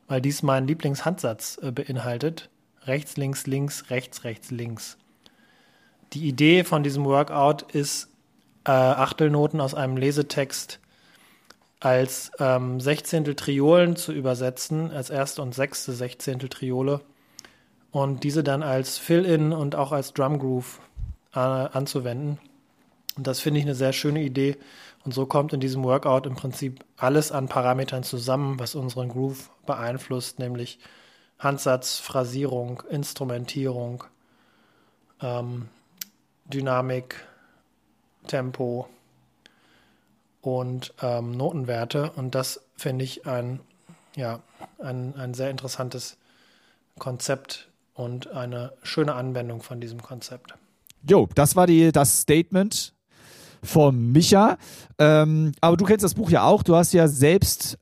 weil dies meinen Lieblingshandsatz äh, beinhaltet. Rechts, links, links, rechts, rechts, links. Die Idee von diesem Workout ist, äh, Achtelnoten aus einem Lesetext als ähm, Sechzehntel Triolen zu übersetzen, als erste und sechste Sechzehntel Triole und diese dann als Fill-In und auch als Drum Groove äh, anzuwenden. Und das finde ich eine sehr schöne Idee. Und so kommt in diesem Workout im Prinzip alles an Parametern zusammen, was unseren Groove beeinflusst, nämlich Handsatz, Phrasierung, Instrumentierung, ähm, Dynamik, Tempo und ähm, Notenwerte. Und das finde ich ein, ja, ein, ein sehr interessantes Konzept und eine schöne Anwendung von diesem Konzept. Jo, das war die, das Statement von Micha. Ähm, aber du kennst das Buch ja auch. Du hast ja selbst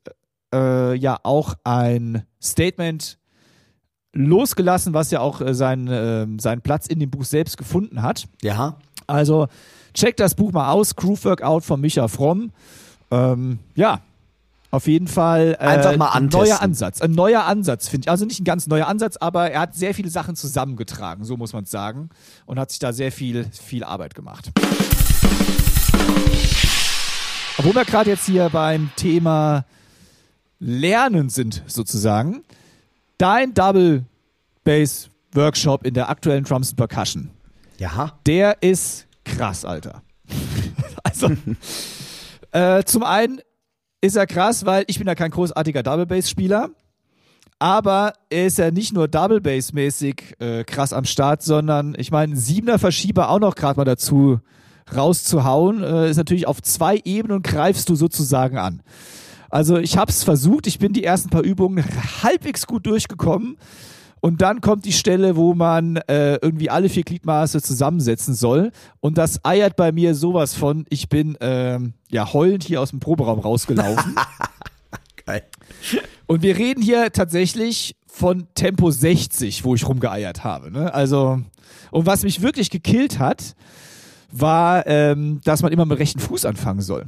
äh, ja auch ein Statement losgelassen, was ja auch äh, seinen, äh, seinen Platz in dem Buch selbst gefunden hat. Ja. Also check das Buch mal aus. Groove Workout von Micha Fromm. Ähm, ja, auf jeden Fall äh, einfach mal ein neuer Ansatz. Ein neuer Ansatz, finde ich. Also nicht ein ganz neuer Ansatz, aber er hat sehr viele Sachen zusammengetragen, so muss man es sagen. Und hat sich da sehr viel, viel Arbeit gemacht. Wo wir gerade jetzt hier beim Thema Lernen sind, sozusagen. Dein Double Bass Workshop in der aktuellen Drums Percussion. Ja. Der ist krass, Alter. *laughs* also, äh, zum einen ist er krass, weil ich bin ja kein großartiger Double Bass Spieler. Aber er ist ja nicht nur Double Bass mäßig äh, krass am Start, sondern ich meine, Siebener Verschieber auch noch gerade mal dazu rauszuhauen, äh, ist natürlich auf zwei Ebenen greifst du sozusagen an. Also ich habe es versucht, ich bin die ersten paar Übungen halbwegs gut durchgekommen. Und dann kommt die Stelle, wo man äh, irgendwie alle vier Gliedmaße zusammensetzen soll. Und das eiert bei mir sowas von, ich bin ähm, ja heulend hier aus dem Proberaum rausgelaufen. *laughs* Geil. Und wir reden hier tatsächlich von Tempo 60, wo ich rumgeeiert habe. Ne? Also, und was mich wirklich gekillt hat, war, ähm, dass man immer mit rechten Fuß anfangen soll.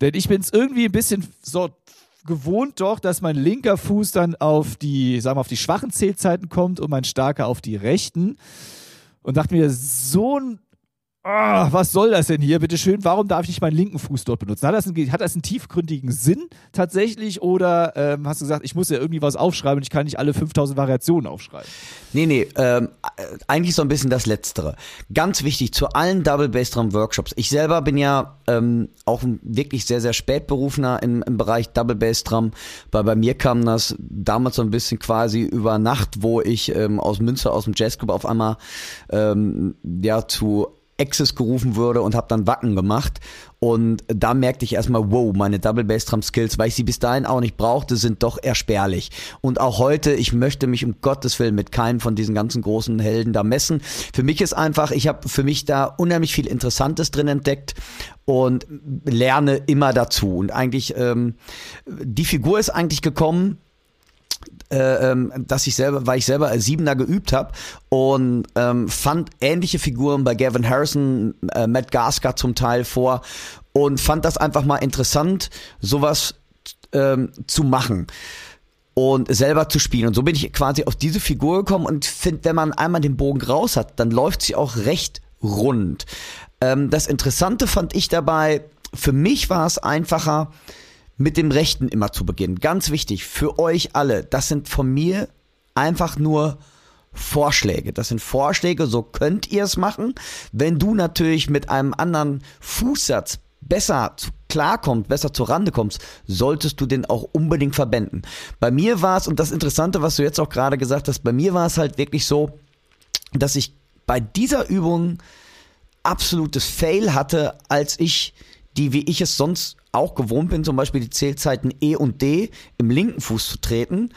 Denn ich bin es irgendwie ein bisschen so gewohnt doch, dass mein linker Fuß dann auf die, sagen wir, auf die schwachen Zählzeiten kommt und mein starker auf die rechten. Und dachte mir, so ein ah, was soll das denn hier, bitte schön, warum darf ich nicht meinen linken Fuß dort benutzen? Hat das einen, hat das einen tiefgründigen Sinn tatsächlich oder ähm, hast du gesagt, ich muss ja irgendwie was aufschreiben und ich kann nicht alle 5000 Variationen aufschreiben? Nee, nee, ähm, eigentlich so ein bisschen das Letztere. Ganz wichtig zu allen Double Bass Drum Workshops. Ich selber bin ja ähm, auch wirklich sehr, sehr spätberufener im, im Bereich Double Bass Drum, weil bei mir kam das damals so ein bisschen quasi über Nacht, wo ich ähm, aus Münster, aus dem Jazzclub auf einmal ähm, ja zu Access gerufen wurde und habe dann Wacken gemacht. Und da merkte ich erstmal, wow, meine Double Bass Drum Skills, weil ich sie bis dahin auch nicht brauchte, sind doch eher. Und auch heute, ich möchte mich um Gottes Willen mit keinem von diesen ganzen großen Helden da messen. Für mich ist einfach, ich habe für mich da unheimlich viel Interessantes drin entdeckt und lerne immer dazu. Und eigentlich, ähm, die Figur ist eigentlich gekommen, äh, ähm, dass ich selber, weil ich selber als Siebener geübt habe und ähm, fand ähnliche Figuren bei Gavin Harrison, äh, Matt Gasker zum Teil vor und fand das einfach mal interessant, sowas ähm, zu machen und selber zu spielen. Und so bin ich quasi auf diese Figur gekommen und finde, wenn man einmal den Bogen raus hat, dann läuft sie auch recht rund. Ähm, das Interessante fand ich dabei, für mich war es einfacher, mit dem Rechten immer zu beginnen. Ganz wichtig für euch alle. Das sind von mir einfach nur Vorschläge. Das sind Vorschläge, so könnt ihr es machen. Wenn du natürlich mit einem anderen Fußsatz besser klarkommst, besser zur Rande kommst, solltest du den auch unbedingt verwenden. Bei mir war es, und das Interessante, was du jetzt auch gerade gesagt hast, bei mir war es halt wirklich so, dass ich bei dieser Übung absolutes Fail hatte, als ich die, wie ich es sonst auch gewohnt bin, zum Beispiel die Zählzeiten E und D im linken Fuß zu treten.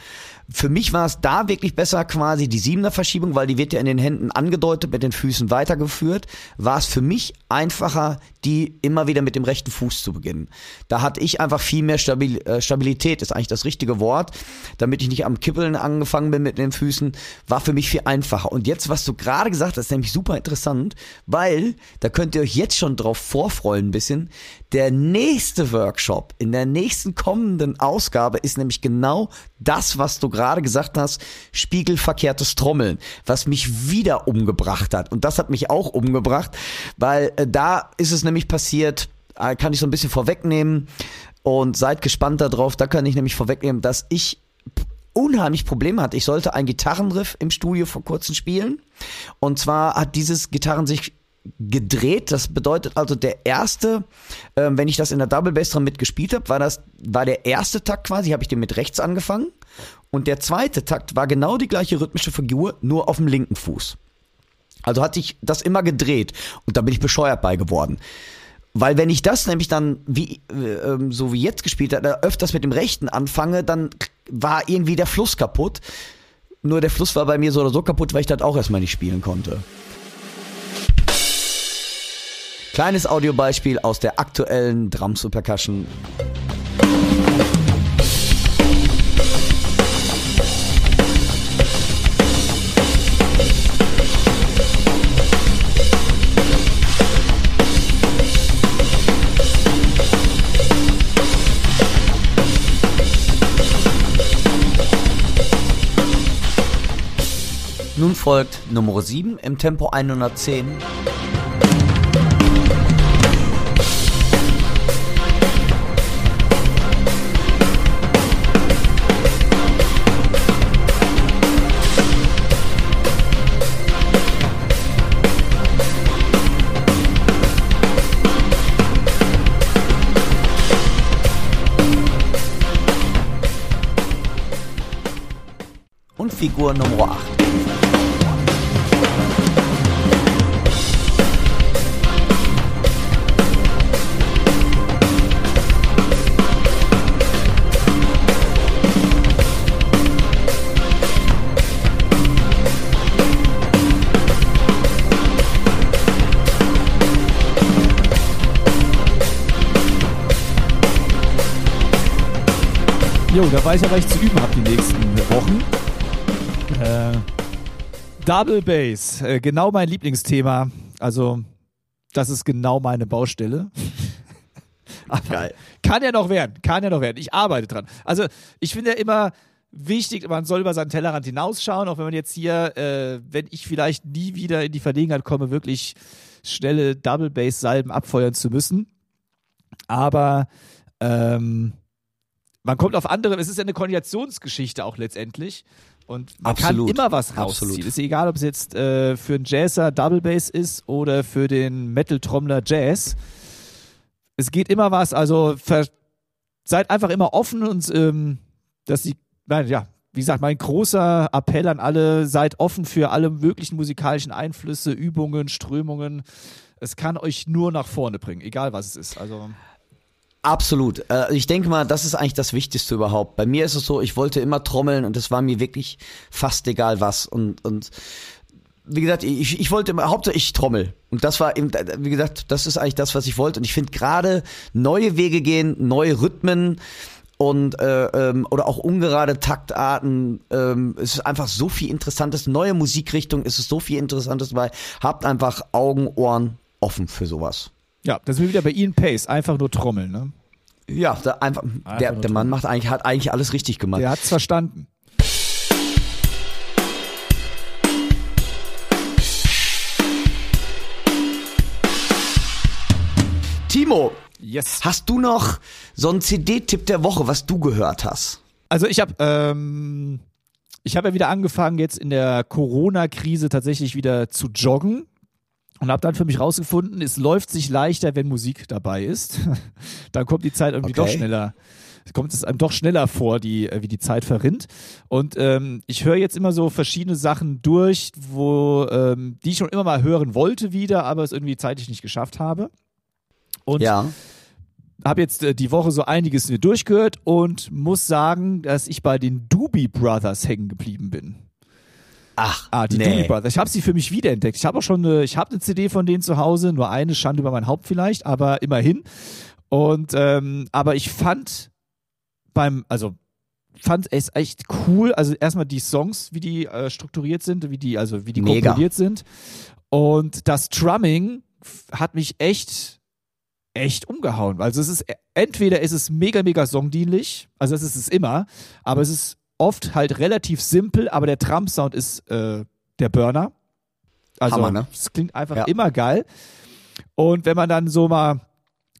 Für mich war es da wirklich besser quasi die Siebener Verschiebung, weil die wird ja in den Händen angedeutet, mit den Füßen weitergeführt. War es für mich einfacher, die immer wieder mit dem rechten Fuß zu beginnen. Da hatte ich einfach viel mehr Stabil äh, Stabilität, ist eigentlich das richtige Wort. Damit ich nicht am Kippeln angefangen bin mit den Füßen, war für mich viel einfacher. Und jetzt, was du gerade gesagt hast, ist nämlich super interessant, weil da könnt ihr euch jetzt schon drauf vorfreuen ein bisschen. Der nächste Workshop in der nächsten kommenden Ausgabe ist nämlich genau das, was du gerade gesagt hast, spiegelverkehrtes Trommeln, was mich wieder umgebracht hat. Und das hat mich auch umgebracht, weil äh, da ist es nämlich passiert, äh, kann ich so ein bisschen vorwegnehmen und seid gespannt darauf, da kann ich nämlich vorwegnehmen, dass ich unheimlich Probleme hatte. Ich sollte ein Gitarrenriff im Studio vor kurzem spielen. Und zwar hat dieses Gitarren sich gedreht. Das bedeutet also der erste, äh, wenn ich das in der Double Bass Drum mitgespielt habe, war das war der erste Takt quasi, habe ich den mit rechts angefangen und der zweite Takt war genau die gleiche rhythmische Figur, nur auf dem linken Fuß. Also hat sich das immer gedreht und da bin ich bescheuert bei geworden. Weil wenn ich das nämlich dann wie äh, so wie jetzt gespielt habe, öfters mit dem rechten anfange, dann war irgendwie der Fluss kaputt. Nur der Fluss war bei mir so oder so kaputt, weil ich das auch erstmal nicht spielen konnte. Kleines Audiobeispiel aus der aktuellen Drums und Percussion. Nun folgt Nummer 7 im Tempo 110. Figur Nummer 8. da weiß ich ja, was ich zu üben habe die nächsten Wochen. Äh, Double Bass, äh, genau mein Lieblingsthema. Also, das ist genau meine Baustelle. *laughs* Geil. Kann ja noch werden, kann ja noch werden. Ich arbeite dran. Also, ich finde ja immer wichtig, man soll über seinen Tellerrand hinausschauen, auch wenn man jetzt hier, äh, wenn ich vielleicht nie wieder in die Verlegenheit komme, wirklich schnelle Double Bass Salben abfeuern zu müssen. Aber ähm, man kommt auf andere, es ist ja eine Koordinationsgeschichte auch letztendlich. Und man Absolut. kann immer was rausziehen. Absolut. Ist egal, ob es jetzt äh, für einen Jazzer Double Bass ist oder für den Metal-Trommler Jazz. Es geht immer was, also seid einfach immer offen und ähm, dass die, nein, ja, wie gesagt, mein großer Appell an alle, seid offen für alle möglichen musikalischen Einflüsse, Übungen, Strömungen. Es kann euch nur nach vorne bringen, egal was es ist. Also Absolut. Äh, ich denke mal, das ist eigentlich das Wichtigste überhaupt. Bei mir ist es so, ich wollte immer trommeln und es war mir wirklich fast egal was. Und, und wie gesagt, ich, ich wollte immer, hauptsächlich ich trommel. Und das war eben, wie gesagt, das ist eigentlich das, was ich wollte. Und ich finde gerade neue Wege gehen, neue Rhythmen und äh, ähm, oder auch ungerade Taktarten. Ähm, es ist einfach so viel Interessantes. Neue Musikrichtung ist es so viel Interessantes, weil habt einfach Augen, Ohren offen für sowas. Ja, das ist wieder bei Ian Pace, einfach nur trommeln, ne? Ja, der, einfach, einfach der, der Mann macht eigentlich, hat eigentlich alles richtig gemacht. Der hat's verstanden. Timo, Yes. Hast du noch so einen CD-Tipp der Woche, was du gehört hast? Also ich habe ähm, ich habe ja wieder angefangen jetzt in der Corona-Krise tatsächlich wieder zu joggen und habe dann für mich rausgefunden, es läuft sich leichter, wenn Musik dabei ist. *laughs* dann kommt die Zeit irgendwie Okay. doch schneller. Kommt es einem doch schneller vor, die, äh, wie die Zeit verrinnt. Und ähm, ich höre jetzt immer so verschiedene Sachen durch, wo ähm, die ich schon immer mal hören wollte wieder, aber es irgendwie zeitlich nicht geschafft habe. Und Ja. habe jetzt äh, die Woche so einiges mir durchgehört und muss sagen, dass ich bei den Doobie Brothers hängen geblieben bin. Ach, Ah, die nee. Doobie Brothers. Ich habe sie für mich wiederentdeckt. Ich habe auch schon eine, ich habe eine CD von denen zu Hause, nur eine Schande über mein Haupt vielleicht, aber immerhin. Und ähm, aber ich fand beim, also fand es echt cool. Also erstmal die Songs, wie die äh, strukturiert sind, wie die, also wie die Mega. komponiert sind. Und das Drumming hat mich echt, echt umgehauen. Also es ist, entweder ist es mega, mega songdienlich, also das ist es immer, aber es ist oft halt relativ simpel, aber der Drum-Sound ist äh, der Burner. Also Hammer, ne? es klingt einfach Ja. immer geil. Und wenn man dann so mal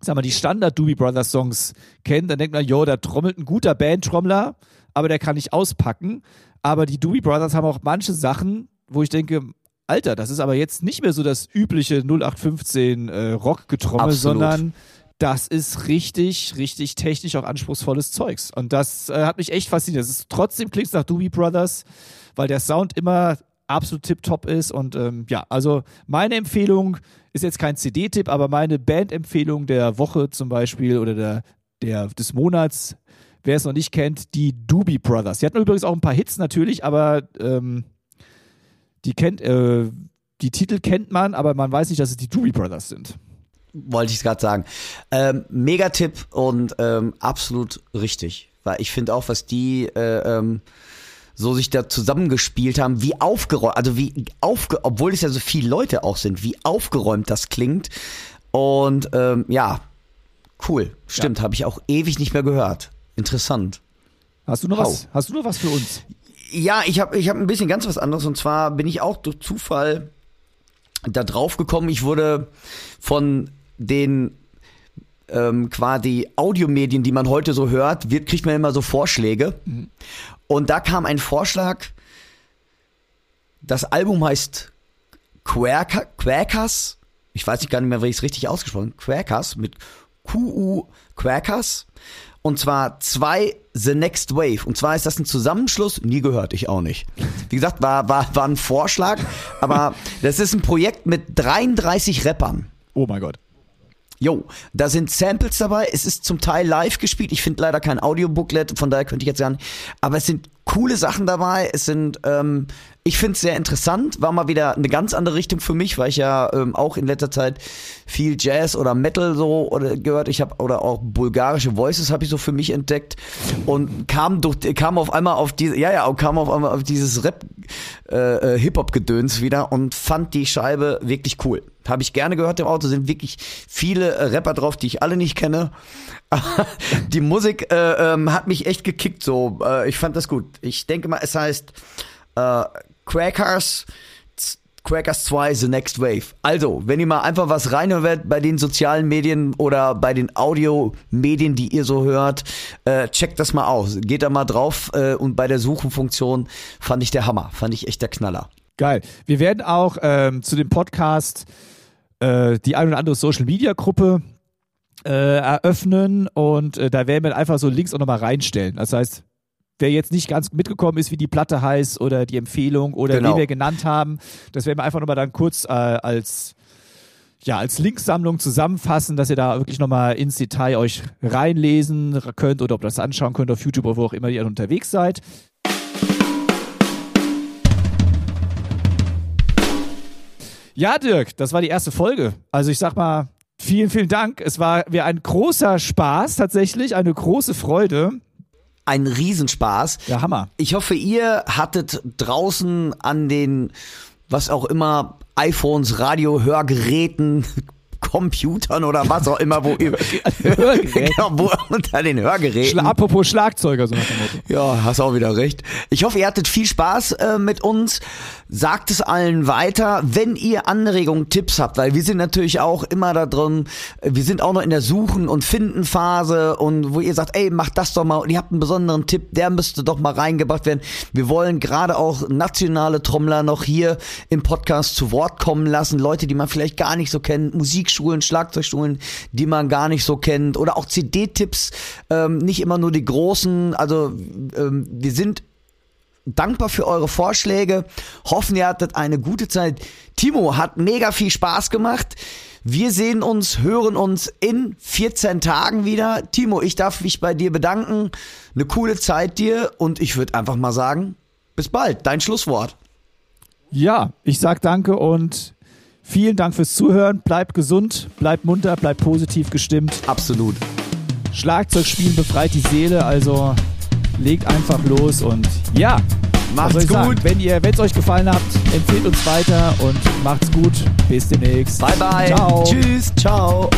sag mal, die Standard Doobie Brothers Songs kennt, dann denkt man, jo, da trommelt ein guter Bandtrommler, aber der kann nicht auspacken. Aber die Doobie Brothers haben auch manche Sachen, wo ich denke, Alter, das ist aber jetzt nicht mehr so das übliche 0815 äh, Rockgetrommel, sondern das ist richtig, richtig technisch auch anspruchsvolles Zeugs. Und das äh, hat mich echt fasziniert. Es ist, trotzdem klingt es nach Doobie Brothers, weil der Sound immer absolut tipptopp ist. Und ähm, ja, also meine Empfehlung ist jetzt kein CD-Tipp, aber meine Band-Empfehlung der Woche zum Beispiel oder der, der des Monats, wer es noch nicht kennt, die Doobie Brothers. Die hatten übrigens auch ein paar Hits natürlich, aber ähm, die kennt, äh, die Titel kennt man, aber man weiß nicht, dass es die Doobie Brothers sind. Wollte ich gerade sagen. Ähm, Megatipp und ähm, absolut richtig. Weil ich finde auch, was die äh, ähm, so sich da zusammengespielt haben, wie aufgeräumt, also wie aufge, obwohl es ja so viele Leute auch sind, wie aufgeräumt das klingt. Und ähm, ja, cool. Stimmt, habe ich auch ewig nicht mehr gehört. Interessant. Hast du noch was? Hast du noch was für uns? Ja, ich habe ich hab ein bisschen ganz was anderes und zwar bin ich auch durch Zufall da drauf gekommen. Ich wurde von den ähm, quasi Audiomedien, die man heute so hört, wird, kriegt man immer so Vorschläge. Und da kam ein Vorschlag. Das Album heißt Quaker, Quackers. Ich weiß nicht gar nicht mehr, wie ich es richtig ausgesprochen Quackers mit QU Quackers. Und zwar zwei The Next Wave. Und zwar ist das ein Zusammenschluss, nie gehört, ich auch nicht. Wie gesagt, war, war, war ein Vorschlag, aber das ist ein Projekt mit 33 Rappern. Oh mein Gott. Jo, da sind Samples dabei. Es ist zum Teil live gespielt. Ich finde leider kein Audiobooklet, von daher könnte ich jetzt sagen. Aber es sind coole Sachen dabei. Es sind, ähm, ich finde es sehr interessant. War mal wieder eine ganz andere Richtung für mich, weil ich ja ähm, auch in letzter Zeit viel Jazz oder Metal so oder gehört. Ich habe oder auch bulgarische Voices habe ich so für mich entdeckt und kam durch, kam auf einmal auf diese, ja ja, kam auf einmal auf dieses Rap äh, äh, Hip Hop Gedöns wieder und fand die Scheibe wirklich cool. Habe ich gerne gehört im Auto, sind wirklich viele äh, Rapper drauf, die ich alle nicht kenne. *laughs* die Musik äh, ähm, hat mich echt gekickt so. Äh, ich fand das gut. Ich denke mal, es heißt äh, Crackers Crackers 2 The Next Wave. Also, wenn ihr mal einfach was reinhört bei den sozialen Medien oder bei den Audiomedien, die ihr so hört, äh, checkt das mal aus. Geht da mal drauf äh, und bei der Suchenfunktion fand ich der Hammer. Fand ich echt der Knaller. Geil. Wir werden auch ähm, zu dem Podcast äh, die ein oder andere Social Media Gruppe äh, eröffnen und äh, da werden wir einfach so Links auch nochmal reinstellen. Das heißt, wer jetzt nicht ganz mitgekommen ist, wie die Platte heißt oder die Empfehlung oder Genau. wen wir genannt haben, das werden wir einfach nochmal dann kurz äh, als ja, als Linksammlung zusammenfassen, dass ihr da wirklich nochmal ins Detail euch reinlesen könnt oder ob ihr das anschauen könnt auf YouTube oder wo auch immer ihr unterwegs seid. Ja, Dirk, das war die erste Folge. Also ich sag mal, vielen, vielen Dank. Es war mir ein großer Spaß tatsächlich, eine große Freude. Ein Riesenspaß. Der Hammer. Ich hoffe, ihr hattet draußen an den, was auch immer, iPhones, Radio, Hörgeräten, Computern oder was auch immer, wo *laughs* ihr *laughs* genau, wo unter den Hörgeräten. Schla apropos Schlagzeuger, so nach dem Motto. Ja, hast auch wieder recht. Ich hoffe, ihr hattet viel Spaß äh, mit uns. Sagt es allen weiter, wenn ihr Anregungen, Tipps habt, weil wir sind natürlich auch immer da drin. Wir sind auch noch in der Suchen- und Finden-Phase und wo ihr sagt, ey, macht das doch mal und ihr habt einen besonderen Tipp, der müsste doch mal reingebracht werden. Wir wollen gerade auch nationale Trommler noch hier im Podcast zu Wort kommen lassen. Leute, die man vielleicht gar nicht so kennt, Musikschulen, Schlagzeugschulen, die man gar nicht so kennt oder auch CD-Tipps, ähm, nicht immer nur die großen. Also ähm, wir sind dankbar für eure Vorschläge. Hoffen, ihr hattet eine gute Zeit. Timo hat mega viel Spaß gemacht. Wir sehen uns, hören uns in 14 Tagen wieder. Timo, ich darf mich bei dir bedanken. Eine coole Zeit dir und ich würde einfach mal sagen, bis bald. Dein Schlusswort. Ja, ich sag danke und vielen Dank fürs Zuhören. Bleibt gesund, bleibt munter, bleibt positiv gestimmt. Absolut. Schlagzeug spielen befreit die Seele, also legt einfach los und ja, Macht's gut. Sagen? Wenn ihr, wenn es euch gefallen hat, empfehlt uns weiter und macht's gut. Bis demnächst. Bye bye. Ciao. Tschüss. Ciao.